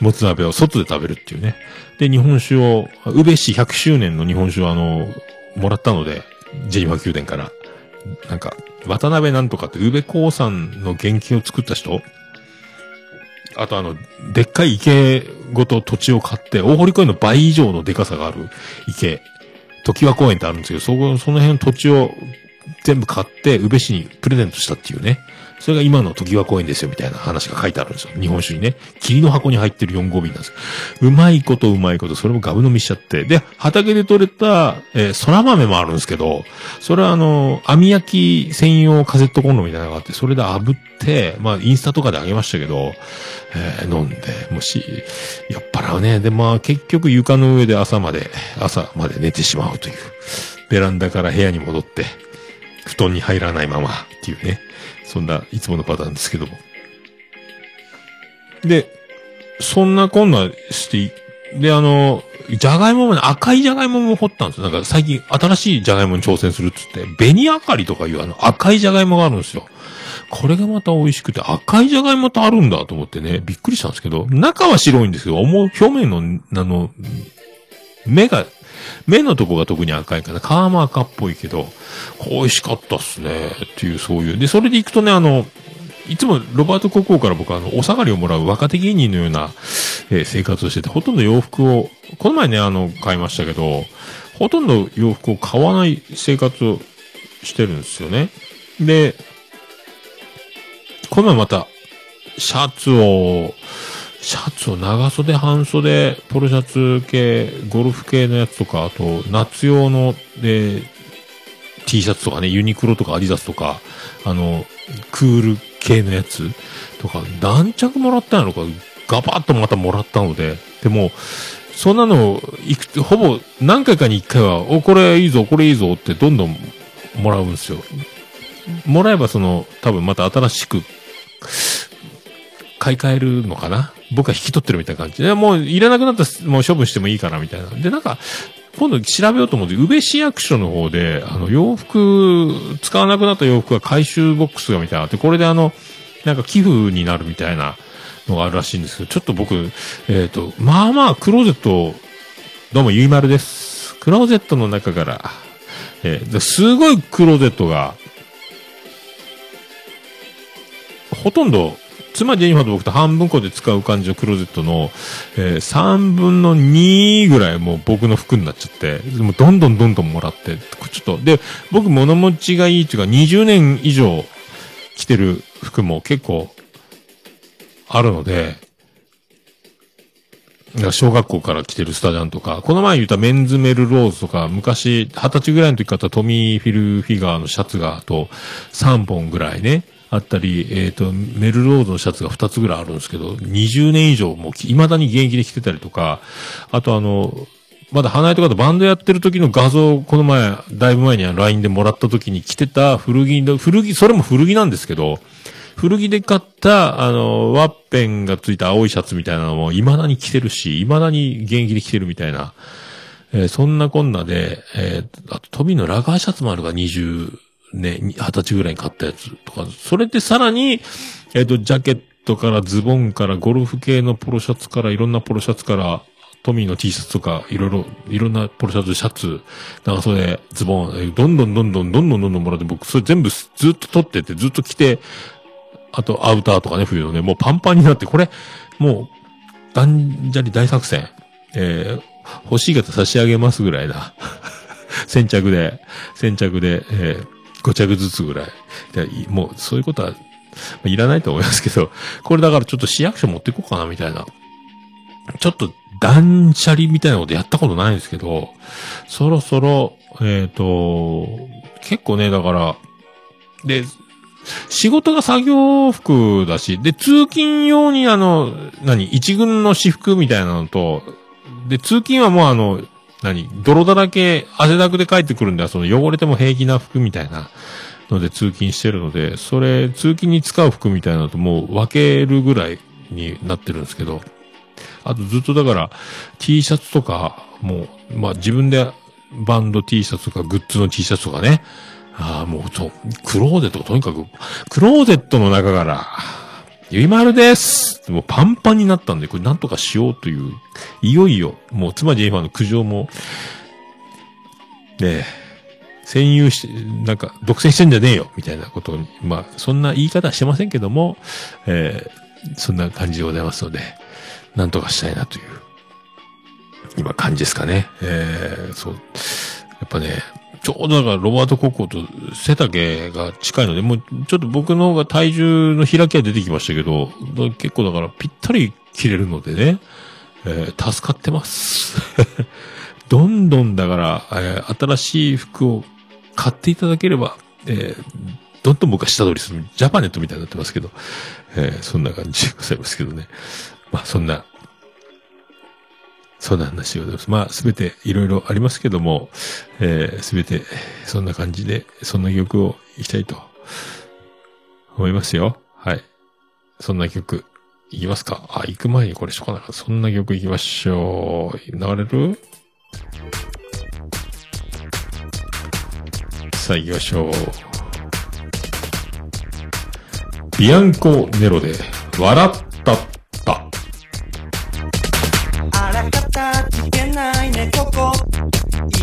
もつ鍋を外で食べるっていうね。で、日本酒を、宇部市100周年の日本酒をあの、もらったので、ジェニファー宮殿から。なんか、渡辺なんとかって宇部興産の原型を作った人あとあの、でっかい池ごと土地を買って、大堀公園の倍以上のでかさがある池、時和公園ってあるんですけど、そこ、その辺の土地を全部買って、宇部市にプレゼントしたっていうね。それが今の時和公園ですよ、みたいな話が書いてあるんですよ。日本酒にね。霧の箱に入ってる4号瓶なんです。うまいことうまいこと、それもガブ飲みしちゃって。で、畑で採れた、えー、空豆もあるんですけど、それはあの、網焼き専用カセットコンロみたいなのがあって、それで炙って、まあ、インスタとかであげましたけど、えー飲んで、もし、酔っ払うね。で、まあ、結局床の上で朝まで、朝まで寝てしまうという。ベランダから部屋に戻って、布団に入らないままっていうね。そんな、いつものパターンですけども。で、そんなこんなして、で、あの、じゃがいももね、赤いじゃがいもも掘ったんですよ。なんか最近新しいじゃがいもに挑戦するっつって、紅あかりとかいうあの赤いじゃがいもがあるんですよ。これがまた美味しくて、赤いじゃがいもってあるんだと思ってね、びっくりしたんですけど、中は白いんですけど、表面の、あの、目が、目のとこが特に赤いから、皮も赤っぽいけど、美味しかったっすね、っていう、そういう。で、それで行くとね、あの、いつもロバート国王から僕はあの、お下がりをもらう若手芸人のような、えー生活をしてて、ほとんど洋服を、この前ね、あの、買いましたけど、ほとんど洋服を買わない生活をしてるんですよね。で、この前また、シャツを、シャツを長袖、半袖、ポロシャツ系、ゴルフ系のやつとか、あと、夏用の、で、T シャツとかね、ユニクロとかアディダスとか、あの、クール系のやつとか、何着もらったんやろか、ガバッとまたもらったので、でも、そんなの、いく、ほぼ何回かに一回は、お、これいいぞ、これいいぞってどんどんもらうんですよ。もらえばその、多分また新しく、買い替えるのかな？僕は引き取ってるみたいな感じで、もういらなくなったらもう処分してもいいかなみたいな。で、なんか、今度調べようと思って、宇部市役所の方で、あの、洋服、使わなくなった洋服が回収ボックスがみたいなのあって、これであの、なんか寄付になるみたいなのがあるらしいんですけど、ちょっと僕、えっ、と、まあまあ、クローゼット、どうもゆいまるです。クローゼットの中から、えーすごいクローゼットが、ほとんど、妻ジェニファーと僕と半分こで使う感じのクローゼットの、えー3分の2ぐらいもう僕の服になっちゃって、でもどんどんどんどんもらって、ちょっと、で、僕物持ちがいいっていうか20年以上着てる服も結構あるので、小学校から着てるスタジャンとか、この前言ったメンズメルローズとか、昔、二十歳ぐらいの時買ったトミーフィルフィガーのシャツが、あと、3本ぐらいね、あったり、えっ、と、メルローズのシャツが2つぐらいあるんですけど、20年以上もう、未だに現役で着てたりとか、あとあの、まだ花江とかとバンドやってる時の画像、この前、だいぶ前に LINE でもらった時に着てた古着の、古着、それも古着なんですけど、古着で買った、あの、ワッペンがついた青いシャツみたいなのも未だに着てるし、未だに現役で着てるみたいな。えーそんなこんなで、えーあと、トビのラガーシャツもあるが20年、20歳ぐらいに買ったやつとか、それでさらに、えっ、と、ジャケットからズボンからゴルフ系のポロシャツからいろんなポロシャツから、トミーの T シャツとか、いろいろ、いろんなポロシャツ、シャツ、長袖、ズボン、どんどんどんどんどんどんどんどんもらって、僕、それ全部ずっと取ってて、ずっと着て、あと、アウターとかね、冬のね、もうパンパンになって、これ、もう、断捨離大作戦。えー、欲しい方差し上げますぐらいな。先着で、先着で、えー、5着ずつぐらい。もう、そういうことは、いらないと思いますけど、これだからちょっと市役所持っていこうかな、みたいな。ちょっと断捨離みたいなことやったことないんですけど、そろそろ、えっ、と、結構ね、だから、で、仕事が作業服だし、で、通勤用にあの、何、一軍の私服みたいなのと、で、通勤はもうあの、何、泥だらけ、汗だくで帰ってくるんで、その汚れても平気な服みたいなので通勤してるので、それ、通勤に使う服みたいなのともう分けるぐらいになってるんですけど、あとずっとだから T シャツとか、もう、まあ自分でバンド T シャツとかグッズの T シャツとかね、ああ、もうそう、クローゼットとにかく、クローゼットの中から、ゆいまるですもうパンパンになったんで、これなんとかしようという、いよいよ、もう妻ジェイファーの苦情も、ねえ、占有して、なんか、独占してんじゃねえよ、みたいなことに、まあ、そんな言い方はしてませんけども、えーそんな感じでございますので、なんとかしたいなという、今感じですかね。えーそう。やっぱね、ちょうどだからロバート国交と背丈が近いので、もうちょっと僕の方が体重の開きは出てきましたけど、結構だからぴったり切れるのでね、えー助かってます。どんどんだから、えー新しい服を買っていただければ、えーどんどん僕は下取りする、ジャパネットみたいになってますけど、えそんな感じでございますけどね。まあそんな、そんな話でございます。まあすべていろいろありますけども、えすべてそんな感じで、そんな曲をいきたいと思いますよ。はい。そんな曲、いきますか？あ、行く前にこれしとかなかったそんな曲いきましょう。流れる？さあ行きましょう。ビアンコ・ネロで、笑ったた。あらかたつけないねここ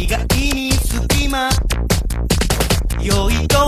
意外に隙間良いと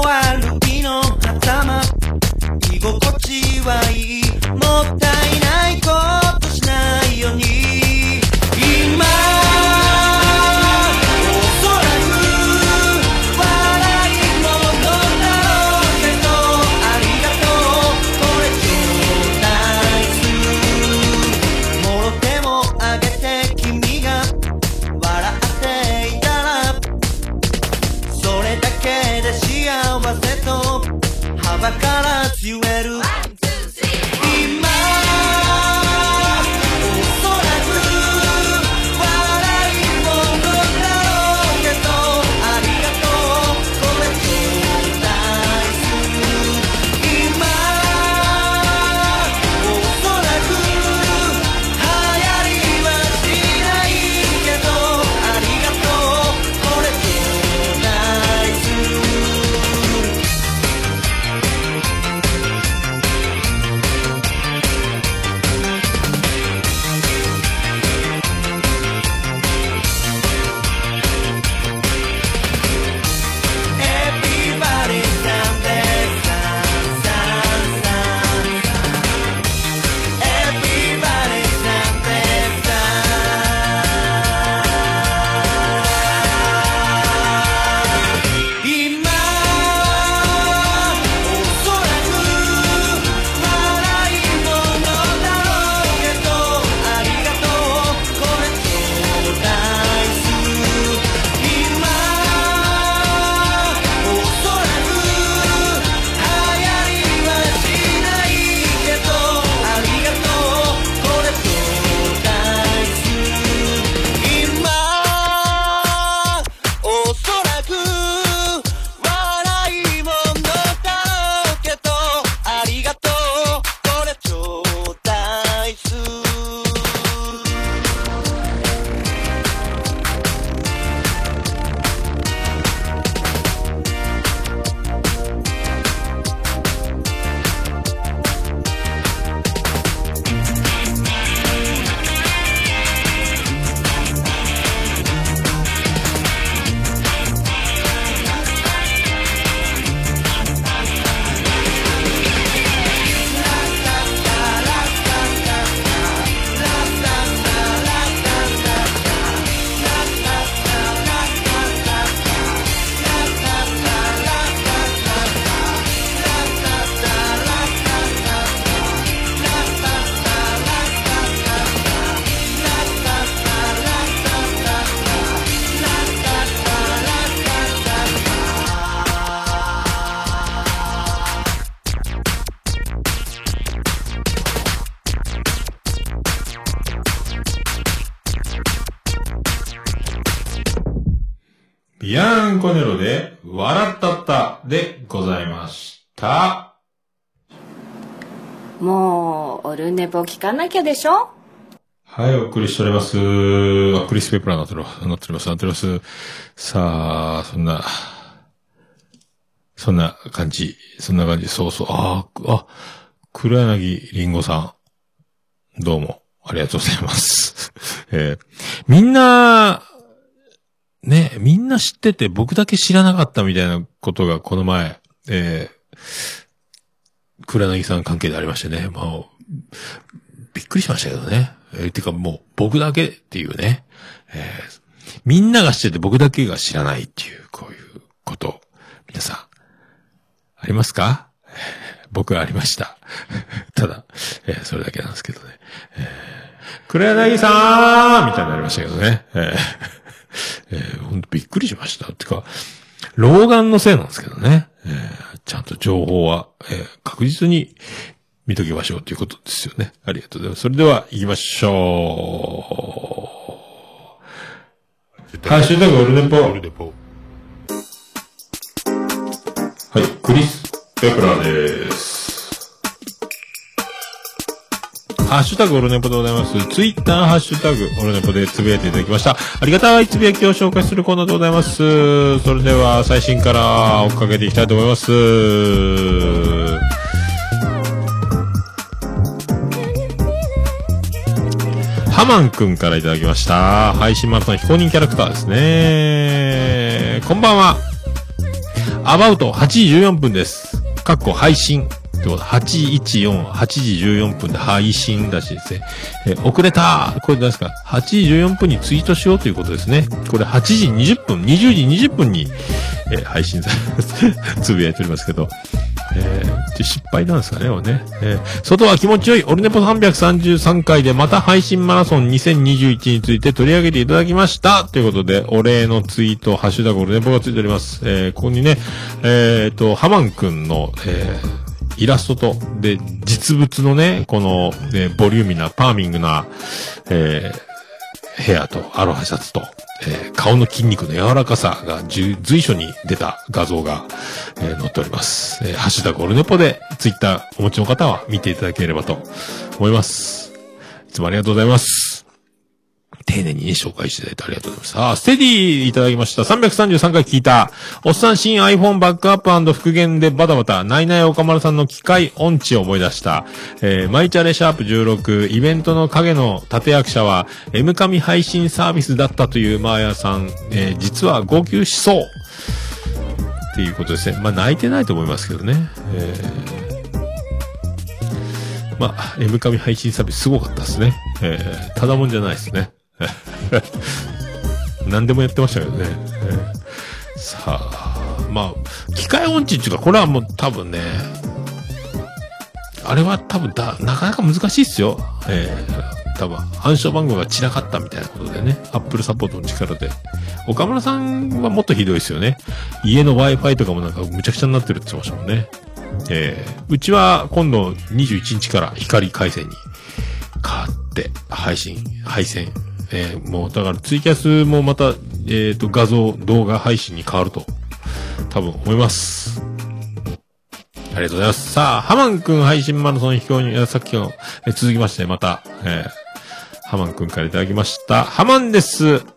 で、笑ったったでございました。もう、オルネポ聞かなきゃでしょ？はい、お送りしております。あ、クリス・ペプラーなってる、なっております、なっております。さあ、そんな、そんな感じ、そんな感じ、そうそう、ああ、あ、黒柳りんごさん、どうも、ありがとうございます。えーみんな、ね、みんな知ってて僕だけ知らなかったみたいなことがこの前、えー黒柳さん関係でありましてね、まあ、びっくりしましたけどね。えーてかもう僕だけっていうね、えーみんなが知ってて僕だけが知らないっていう、こういうこと、皆さん、ありますか？僕はありました。ただ、えーそれだけなんですけどね。えー黒柳さんみたいになりましたけどね。えーえーほんとびっくりしました。てか、老眼のせいなんですけどね。えーちゃんと情報は、えー確実に見ときましょうということですよね。ありがとうございます。それでは行きましょう。ハッシュタグオルネポ。はい、クリス・ペプラーです。ハッシュタグオルネポでございます。ツイッターハッシュタグオルネポでつぶやいていただきました。ありがたいつぶやきを紹介するコーナーでございます。それでは最新から追っかけていきたいと思います。ハマンくんからいただきました。配信マラソン非公認キャラクターですね。こんばんは。アバウト8時14分です。かっこ配信。ってこと814、8時14分で配信らしいですね。え遅れたこれ何ですか ?8 時14分にツイートしようということですね。これ8時20分、20時20分に、え配信され、つぶやいておりますけど。えー失敗なんですかね、これね。えー外は気持ちよい、オルネポ333回でまた配信マラソン2021について取り上げていただきました。ということで、お礼のツイート、ハッシュタグオルネポがついております。えーここにね、えっ、と、ハマンくんの、えーイラストと、で、実物のね、この、えボリューミーな、パーミングな、えーヘアとアロハシャツと、えー顔の筋肉の柔らかさがじゅ随所に出た画像が、えー載っております。えーハッシュタグオルネポでツイッターお持ちの方は見ていただければと思います。いつもありがとうございます。丁寧にね、紹介していただいてありがとうございます。さあ、ステディいただきました。333回聞いた。おっさん新 iPhone バックアップ復元でバタバタ、ナイナイ岡丸さんの機械音痴を思い出した。えー、マイチャレシャープ16、イベントの影の立役者は、M 神配信サービスだったというマーヤさん、えー、実は号泣しそう。っていうことですね。まあ、泣いてないと思いますけどね。えーまあ、M 神配信サービスすごかったですね。えーただもんじゃないですね。何でもやってましたけどね。えーさあ、まあ、機械音痴っていうか、これはもう多分ね、あれは多分だ、なかなか難しいっすよ。えー、多分、暗証番号が散らかったみたいなことでね、アップルサポートの力で。岡村さんはもっとひどいですよね。家の Wi-Fi とかもなんかむちゃくちゃになってるって言ってましたもんね。えー、うちは今度21日から光回線に変わって、配信、配線。えー、もうだからツイキャスもまた、えっ、と、画像、動画配信に変わると、多分思います。ありがとうございます。さあ、ハマンくん配信マラソン飛行に、さっきの、えー続きまして、また、えー、ハマンくんからいただきました。ハマンです。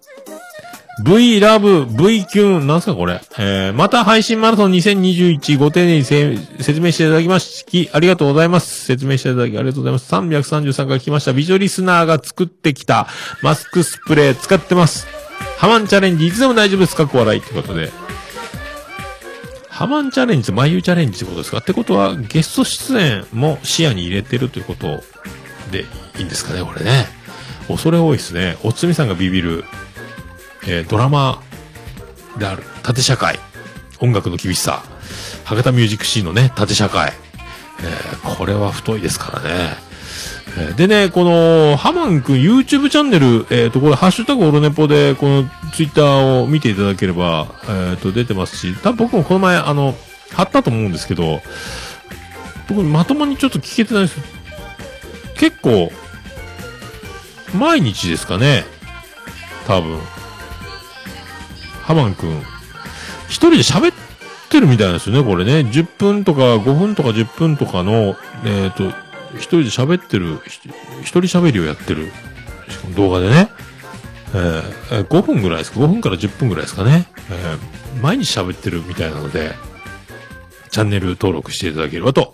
V ラブ V キュン、なんすかこれ？えー、また配信マラソン2021ご丁寧に説明していただきまし、ありがとうございます。説明していただきありがとうございます。333回来ました。ビジョリスナーが作ってきたマスクスプレー使ってます。ハマンチャレンジいつでも大丈夫ですか小笑いってことで。ハマンチャレンジと眉チャレンジってことですか？ってことは、ゲスト出演も視野に入れてるということでいいんですかねこれね。恐れ多いですね。おつみさんがビビるえードラマである、縦社会、音楽の厳しさ、博多ミュージックシーンのね、縦社会、えーこれは太いですからね。えでね、この、ハマンくん YouTube チャンネル、えっ、と、これ、ハッシュタグオルネポで、この Twitter を見ていただければ、えっ、と、出てますし、多分僕もこの前、あの、貼ったと思うんですけど、僕まともにちょっと聞けてないです結構、毎日ですかね。多分。ハマンくん、一人で喋ってるみたいなんですよね、これね。10分とか5分とか10分とかの、えっ、と、一人で喋ってる、一人喋りをやってる動画でね。えー5分ぐらいですか ?5 分から10分ぐらいですかね。えー毎日喋ってるみたいなので、チャンネル登録していただければと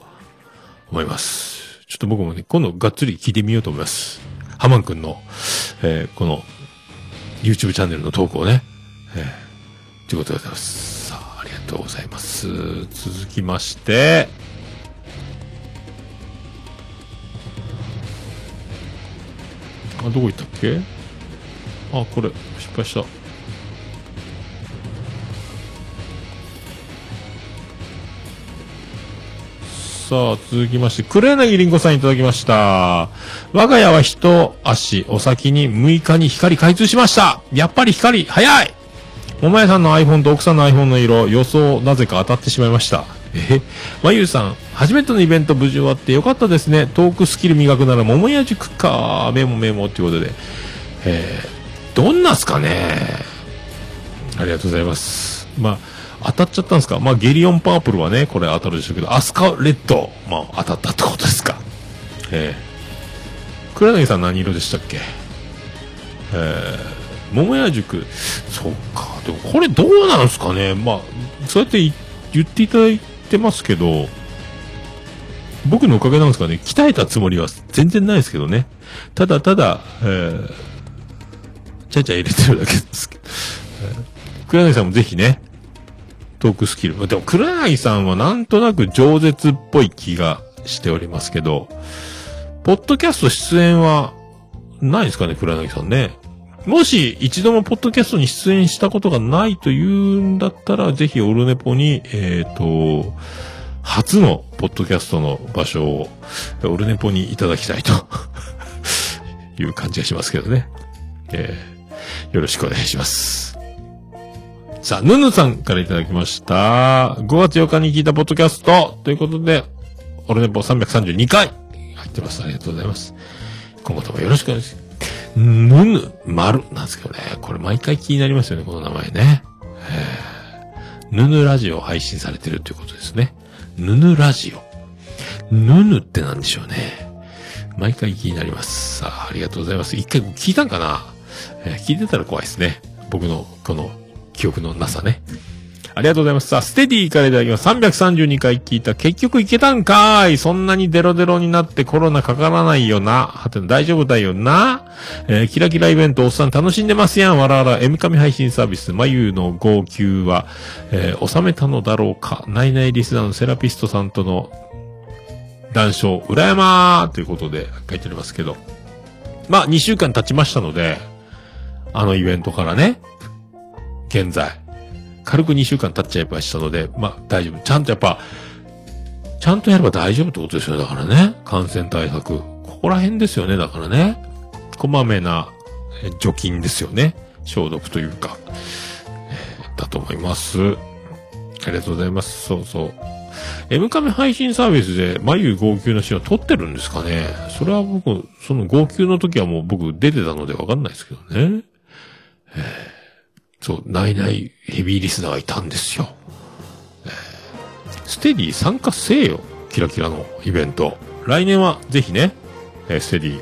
思います。ちょっと僕もね、今度がっつり聞いてみようと思います。ハマンくんの、えーこの、YouTube チャンネルの投稿をね。えー、ということでございます。さあ、ありがとうございます。続きまして、あ、どこ行ったっけ？あ、これ、失敗した。さあ、続きまして、黒柳りんごさんいただきました。我が家は一足お先に6日に光開通しました。やっぱり光、早い桃屋さんの iPhone と奥さんの iPhone の色、予想なぜか当たってしまいました。えまゆうさん、初めてのイベント無事終わってよかったですね。トークスキル磨くなら桃屋塾か。メモメモっていうことで。えー、どんなっすかねありがとうございます。まあ、当たっちゃったんですかまあ、ゲリオンパープルはね、これ当たるでしょうけど、アスカレッド、まあ、当たったってことですか。えー、黒柳さん何色でしたっけえー、桃屋塾、そっか。でも、これどうなんすかねまあ、そうやって言っていただいてますけど、僕のおかげなんですかね鍛えたつもりは全然ないですけどね。ただただ、えー、ちゃちゃ入れてるだけですけど。えー黒柳さんもぜひね、トークスキル。でも、黒柳さんはなんとなく饒舌っぽい気がしておりますけど、ポッドキャスト出演は、ないですかね、黒柳さんね。もし、一度もポッドキャストに出演したことがないというんだったら、ぜひ、オルネポに、えっ、と、初のポッドキャストの場所を、オルネポにいただきたいと、いう感じがしますけどね。えーよろしくお願いします。さあ、ぬぬさんからいただきました。5月8日に聞いたポッドキャストということで、オルネポ332回入ってます。ありがとうございます。今後ともよろしくお願いします。ぬぬ、まるなんですけどね。これ毎回気になりますよね、この名前ね。えぬぬラジオ配信されてるということですね。ぬぬラジオ。ぬぬってなんでしょうね。毎回気になります。さあ、ありがとうございます。一回聞いたんかな、えー聞いてたら怖いですね。僕の、この、記憶のなさね。ありがとうございます。さあ、ステディからいただきます。332回聞いた。結局いけたんかーい。そんなにデロデロになってコロナかからないよな。はて大丈夫だよな。えーキラキライベントおっさん楽しんでますやん。わらわら、M 神配信サービス、まゆの号泣は、えー収めたのだろうか。ないないリスナーのセラピストさんとの談笑、羨まーということで書いてありますけど。まあ、2週間経ちましたので、あのイベントからね、現在、軽く2週間経っちゃいましたので、まあ大丈夫。ちゃんとやっぱ、ちゃんとやれば大丈夫ってことですよね。だからね。感染対策。ここら辺ですよね。だからね。こまめな除菌ですよね。消毒というか、えだと思います。ありがとうございます。そうそう。M カメ配信サービスで眉号泣のシーンを撮ってるんですかねそれは僕、その号泣の時はもう僕出てたのでわかんないですけどね。えーそう、ないないヘビーリスナーがいたんですよ。えステディ参加せえよ。キラキラのイベント。来年はぜひね、えーステディ。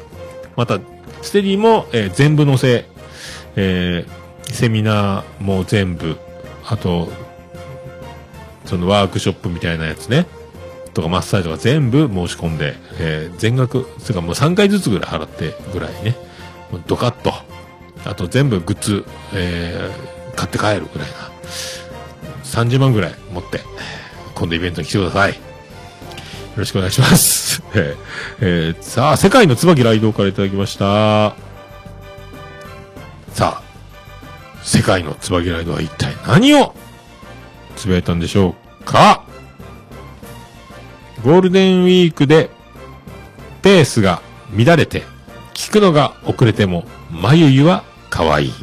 また、ステディも、えー全部載せ、えーセミナーも全部、あと、そのワークショップみたいなやつね。とかマッサージとか全部申し込んで、えー全額、それかもう3回ずつぐらい払ってぐらいね。ドカッと。あと全部グッズ、えー買って帰るぐらいな。30万ぐらい持って、今度イベントに来てください。よろしくお願いします。えーえさあ、世界の椿ライドからいただきました。さあ、世界の椿ライドは一体何をつぶやいたんでしょうか？ゴールデンウィークでペースが乱れて聞くのが遅れてもまゆゆは可愛い。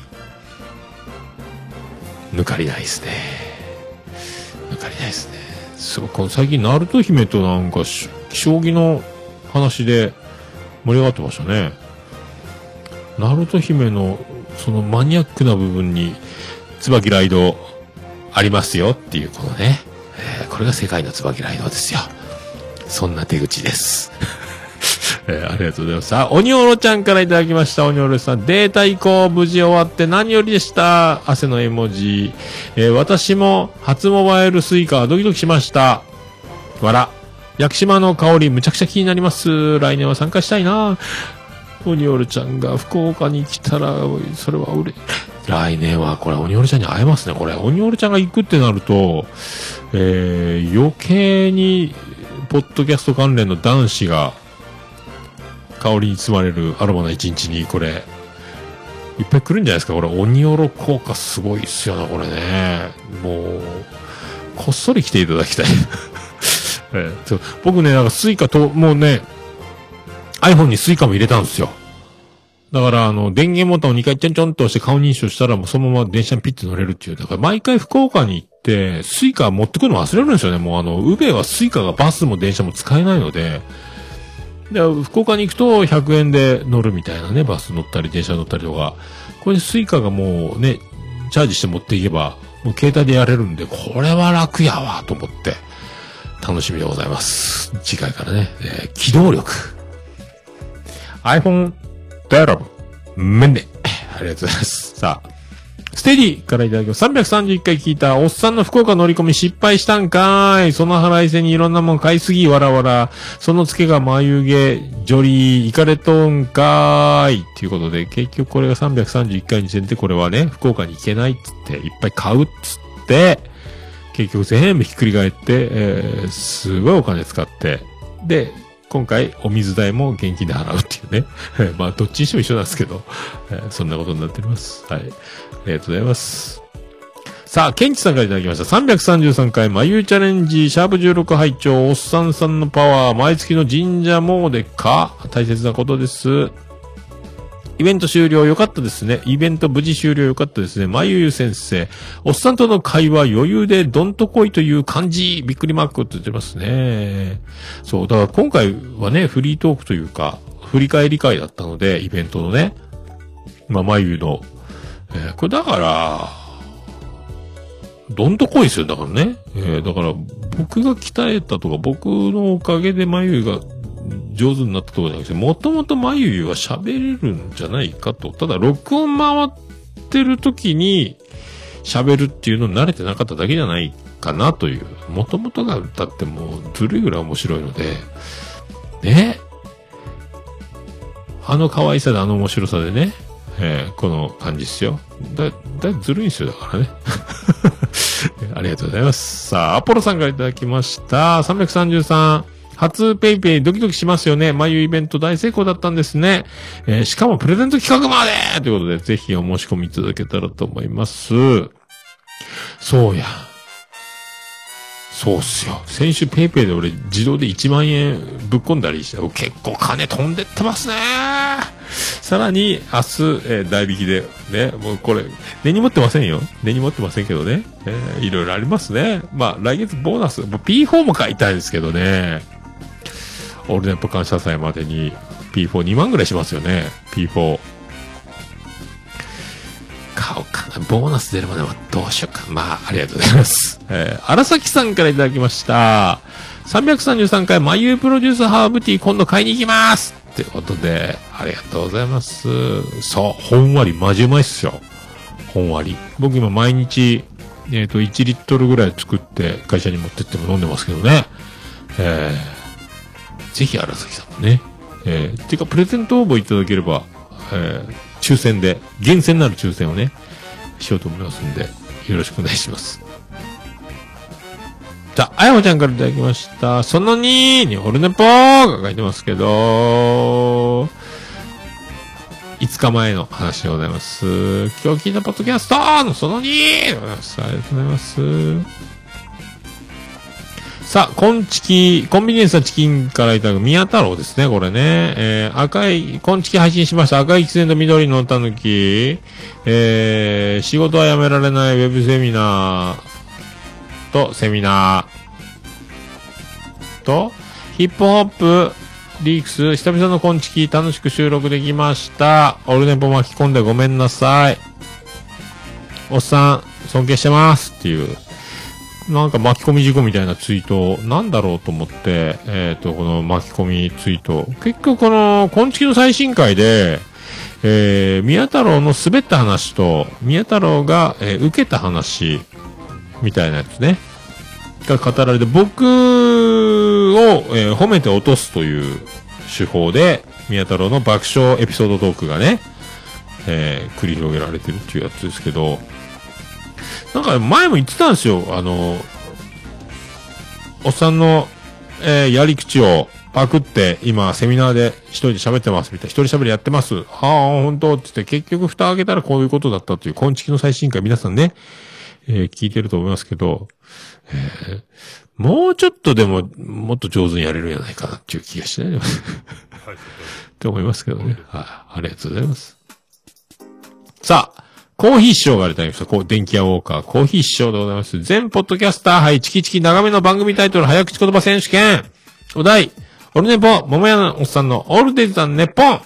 抜かりないですね。抜かりないですね。すごい、最近、ナルト姫となんか、将棋の話で盛り上がってましたね。ナルト姫の、そのマニアックな部分に、椿ライド、ありますよっていう、このね、えーこれが世界の椿ライドですよ。そんな手口です。えーありがとうございます。あ、鬼おろちゃんからいただきました。鬼おろさん。データ移行無事終わって何よりでした。汗の絵文字。えー私も初モバイルスイカドキドキしました。わら。屋久島の香りむちゃくちゃ気になります。来年は参加したいな。鬼おろちゃんが福岡に来たら、それは売れ、来年はこれ鬼おろちゃんに会えますね。これ鬼おろちゃんが行くってなると、えー、余計に、ポッドキャスト関連の男子が、香りに包まれるアロマな一日に、これ、いっぱい来るんじゃないですか。これ、鬼おろ効果すごいっすよね、これね。もう、こっそり来ていただきたい。えそう僕ね、なんか Suica と、もうね、iPhone にスイカも入れたんですよ。だから、あの、電源ボタンを2回ちょんちょんと押して顔認証したらもうそのまま電車にピッて乗れるっていう。だから毎回福岡に行って、 Suica 持ってくるの忘れるんですよね。もうあの、宇部は Suica がバスも電車も使えないので、で、福岡に行くと100円で乗るみたいなね、バス乗ったり電車乗ったりとか。これ Suica がもうね、チャージして持っていけば、もう携帯でやれるんで、これは楽やわ、と思って。楽しみでございます。次回からね、えー機動力。iPhone 12メンデ。ありがとうございます。さあ、ステディからいただきます。331回聞いた、おっさんの福岡乗り込み失敗したんかーい。その腹いせにいろんなもん買いすぎ、わらわら。その付けが眉毛、ジョリー、イカレトンかーい。っていうことで、結局これが331回にしてて、これはね、福岡に行けないっつって、いっぱい買うっつって、結局全部ひっくり返って、えー、すごいお金使って、で、今回お水代も現金で払うっていうね。まあ、どっちにしても一緒なんですけど、えーそんなことになっております。はい。ありがとうございます。さあ、ケンチさんからいただきました。333回、眉チャレンジ、シャープ16拝聴おっさんさんのパワー、毎月の神社詣でか大切なことです。イベント終了良かったですね。イベント無事終了良かったですね。まゆゆ先生。おっさんとの会話余裕でどんとこいという感じ。びっくりマークって言ってますね。そう。だから今回はね、フリートークというか、振り返り会だったので、イベントのね。まあ、まゆゆの。えーこれだから、どんとこいですよ。だからね。えーだから、僕が鍛えたとか、僕のおかげでまゆゆが上手になったところじゃなくて、もともとまゆゆは喋れるんじゃないかと。ただ、録音回ってる時に喋るっていうのに慣れてなかっただけじゃないかなという。もともとがだってもうずるいぐらい面白いので、ね。あの可愛さであの面白さでね、えーこの感じっすよ。だ、だ、ずるいんすよ、だからね。ありがとうございます。さあ、アポロさんからいただきました。333。初ペイペイドキドキしますよね。眉イベント大成功だったんですね。えーしかもプレゼント企画までということで、ぜひお申し込みいただけたらと思います。そうや。そうっすよ。先週ペイペイで俺自動で1万円ぶっ込んだりして、結構金飛んでってますね。さらに、明日、えー代引きで、ね、もうこれ、根に持ってませんよ。根に持ってませんけどね。えーいろいろありますね。まあ、来月ボーナス、も P4 も買いたいですけどね。オールネット感謝祭までに P42 万ぐらいしますよね。P4。買おうかな。ボーナス出るまではどうしようか。まあ、ありがとうございます。えー、荒崎さんからいただきました。333回、眉プロデュースハーブティー今度買いに行きますってことで、ありがとうございます。そう、ほんわり、マジうまいっすよ。ほんわり。僕今毎日、えっ、と、1リットルぐらい作って会社に持ってっても飲んでますけどね。えー、ぜひ荒崎さんもね。えー、ていうか、プレゼント応募いただければ、えー、抽選で、厳選なる抽選をね、しようと思いますんで、よろしくお願いします。じゃあ、あやまちゃんからいただきました。その2に、オルネポーが書いてますけど、5日前の話でございます。今日聞いたポッドキャストのその2でございます。ありがとうございます。さあ、コンチキ、コンビニエンスなチキンからいただく宮太郎ですね、これね。えー、赤い、コンチキ配信しました。赤い喫煙と緑のたぬき。えー、仕事はやめられないウェブセミナーとセミナーと、ヒップホップリークス、久々のコンチキ楽しく収録できました。オルネポ巻き込んでごめんなさい。おっさん、尊敬してますっていうなんか巻き込み事故みたいなツイート、なんだろうと思って、えっ、と、この巻き込みツイート。結局この、昆虫の最新回で、えー、宮太郎の滑った話と、宮太郎が、えー受けた話、みたいなやつね。が語られて、僕を、えー褒めて落とすという手法で、宮太郎の爆笑エピソードトークがね、えー繰り広げられてるっていうやつですけど、なんか前も言ってたんですよ。あの、おっさんの、えーやり口をパクって、今、セミナーで一人で喋ってますみたいな。一人喋りやってます。はあ、本当って言って、結局蓋開けたらこういうことだったという、昆虫の最新回皆さんね、えー聞いてると思いますけど、えーもうちょっとでも、もっと上手にやれるんじゃないかなっていう気がしてね。って思いますけどね。はい、ありがとうございます。さあ、コーヒー師匠がいただきました。こう、電気屋ウォーカー、コーヒー師匠でございます。全ポッドキャスター杯、チキチキ長めの番組タイトル、早口言葉選手権。お題、オルネポ、桃屋のおっさんのオールデイズザネポンっ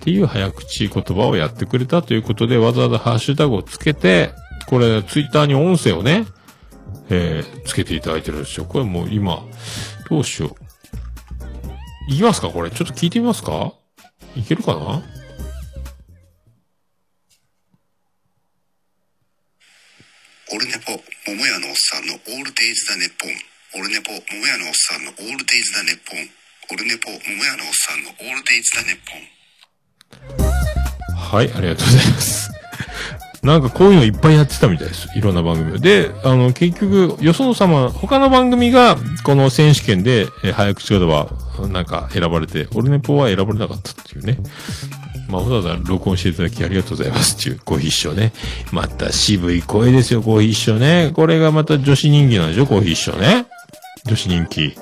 ていう早口言葉をやってくれたということで、わざわざハッシュタグをつけて、これ、ツイッターに音声をね、えー、つけていただいてるんですよ。これもう今、どうしよう。いきますかこれ。ちょっと聞いてみますかいけるかなオルネポ、桃屋のおっさんのオールデイズだネッポン。オルネポ、桃屋のおっさんのオールデイズだネッポン。オルネポ、桃屋のおっさんのオールデイズだネッポン。はい、ありがとうございます。なんかこういうのいっぱいやってたみたいです。いろんな番組。で、あの、結局、よその様、他の番組が、この選手権で、え早口言葉、なんか選ばれて、オルネポは選ばれなかったっていうね。まあ、わざわざ録音していただきありがとうございますっていう、コーヒー師匠ね。また渋い声ですよ、コーヒー師匠ね。これがまた女子人気なんでしょ、コーヒー師匠ね。女子人気。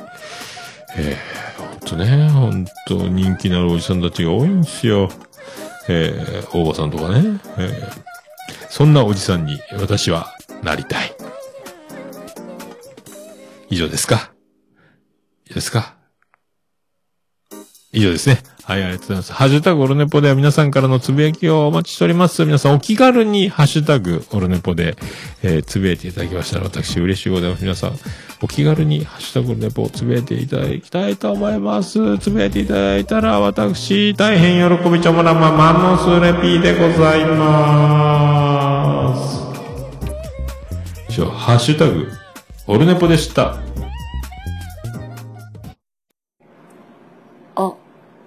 えー、ほんとね、ほんと人気のあるおじさんたちが多いんですよ。えー、大場さんとかね。えー、そんなおじさんに私はなりたい。以上ですか？以上ですか？以上ですね。はい、ありがとうございます。ハッシュタグオルネポでは皆さんからのつぶやきをお待ちしております。皆さんお気軽にハッシュタグオルネポで、えーつぶやいていただきましたら私嬉しいございます。皆さんお気軽にハッシュタグオルネポをつぶやいていただきたいと思います。つぶやいていただいたら私大変喜びちょもらまマンモスレピーでございます。以上、ハッシュタグオルネポでした。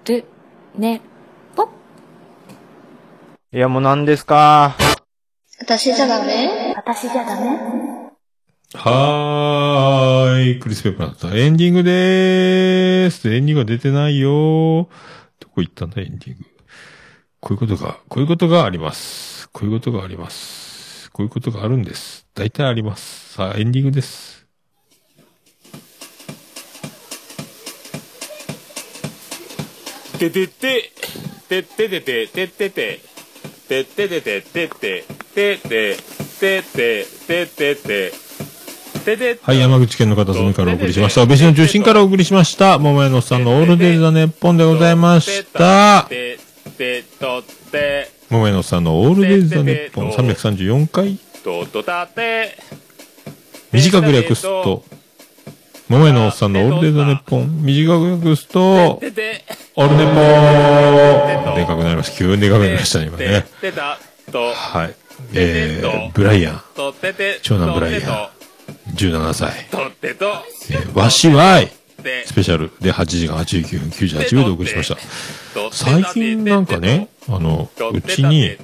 る、ね、ぽ。いや、もう何ですか？私じゃダメ？私じゃダメ？はーい。クリス・ペプラーさん、エンディングでーす。エンディングが出てないよー。どこ行ったんだ、エンディング。こういうことが、こういうことがあります。こういうことがあります。こういうことがあるんです。大体あります。さあ、エンディングです。ててて、てっててて、てってて、てっててて、てって、てって、てって、てってて、ててはい、山口県の片隅からお送りしました。安倍市の中心からお送りしました。桃屋のさんのオールデイズ・ザ・ネッポンでございました。桃屋のさんのオールデイズ・ザ・ネッポン334回。短く略すと、桃屋のおっさんのオールデイズ・ザ・ネッポン。短く略すと、オルネポー。でかくなりました。急にでかくなりましたね、今ね。はい。えー、ブライアン、とってて、長男ブライアン。17歳。とってと、えー、わしわい。てス、ペシャル。で8時間89分98秒でお送りしました。最近なんかね、あの、うちに、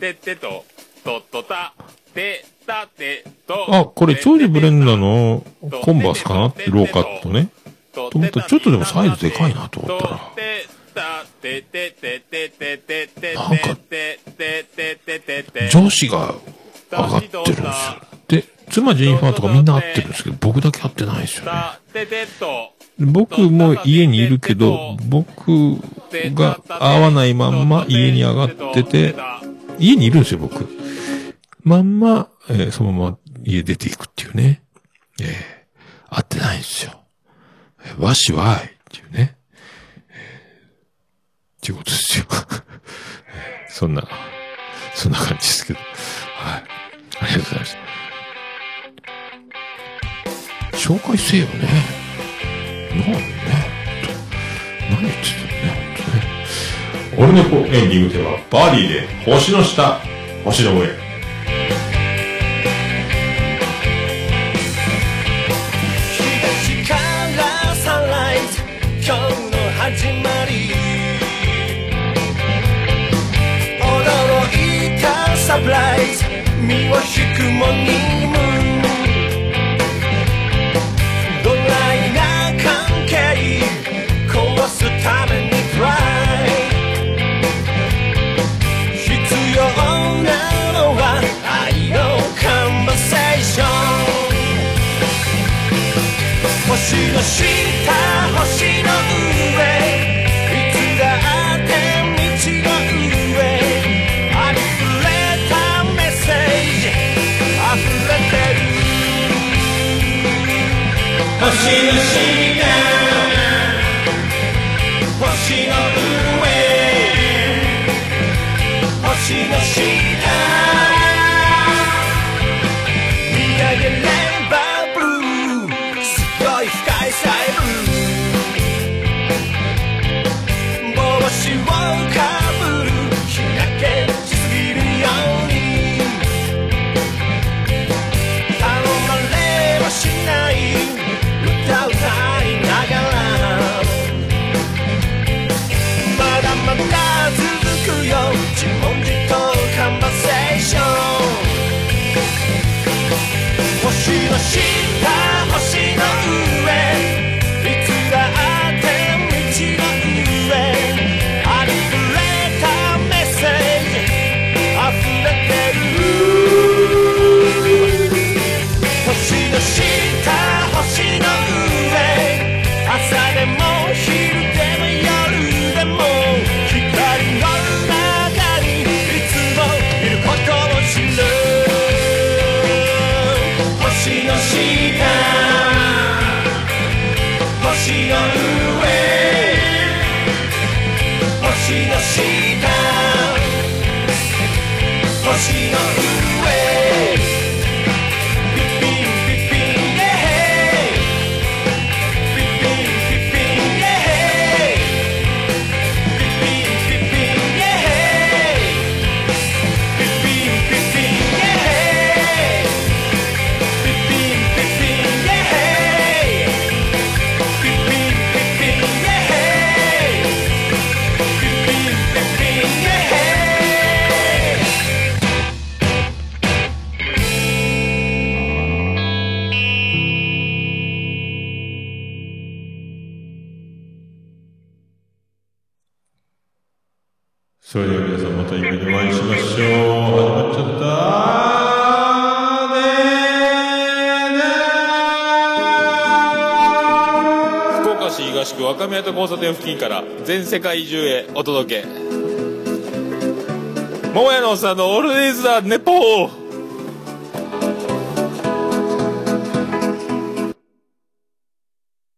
あ、これ長寿ブレンダのコンバースかな？ってローカットね。とと思ったらちょっとでもサイズでかいなと思ったらなんか女子が上がってるんですよ。で、妻ジェニファーとかみんな合ってるんですけど、僕だけ合ってないんですよね。僕も家にいるけど、僕が合わないまんま家に上がってて、家にいるんですよ、僕。まんま、えー、そのまま家出ていくっていうね。えー、合ってないんですよ。えー、わしわいっていうね。えー、っていうことですよ。そんな、そんな感じですけど。はい。ありがとうございます。紹介せよね。なあね。何言ってたのね、俺の子エンディングでは、バーディーで星の下、星の上。身を引くもに務」「ドライな関係壊すためにプライ必要なのは愛のカンバセーション。星の下。星の世界中へお届け。桃屋のおっさんのオールデイ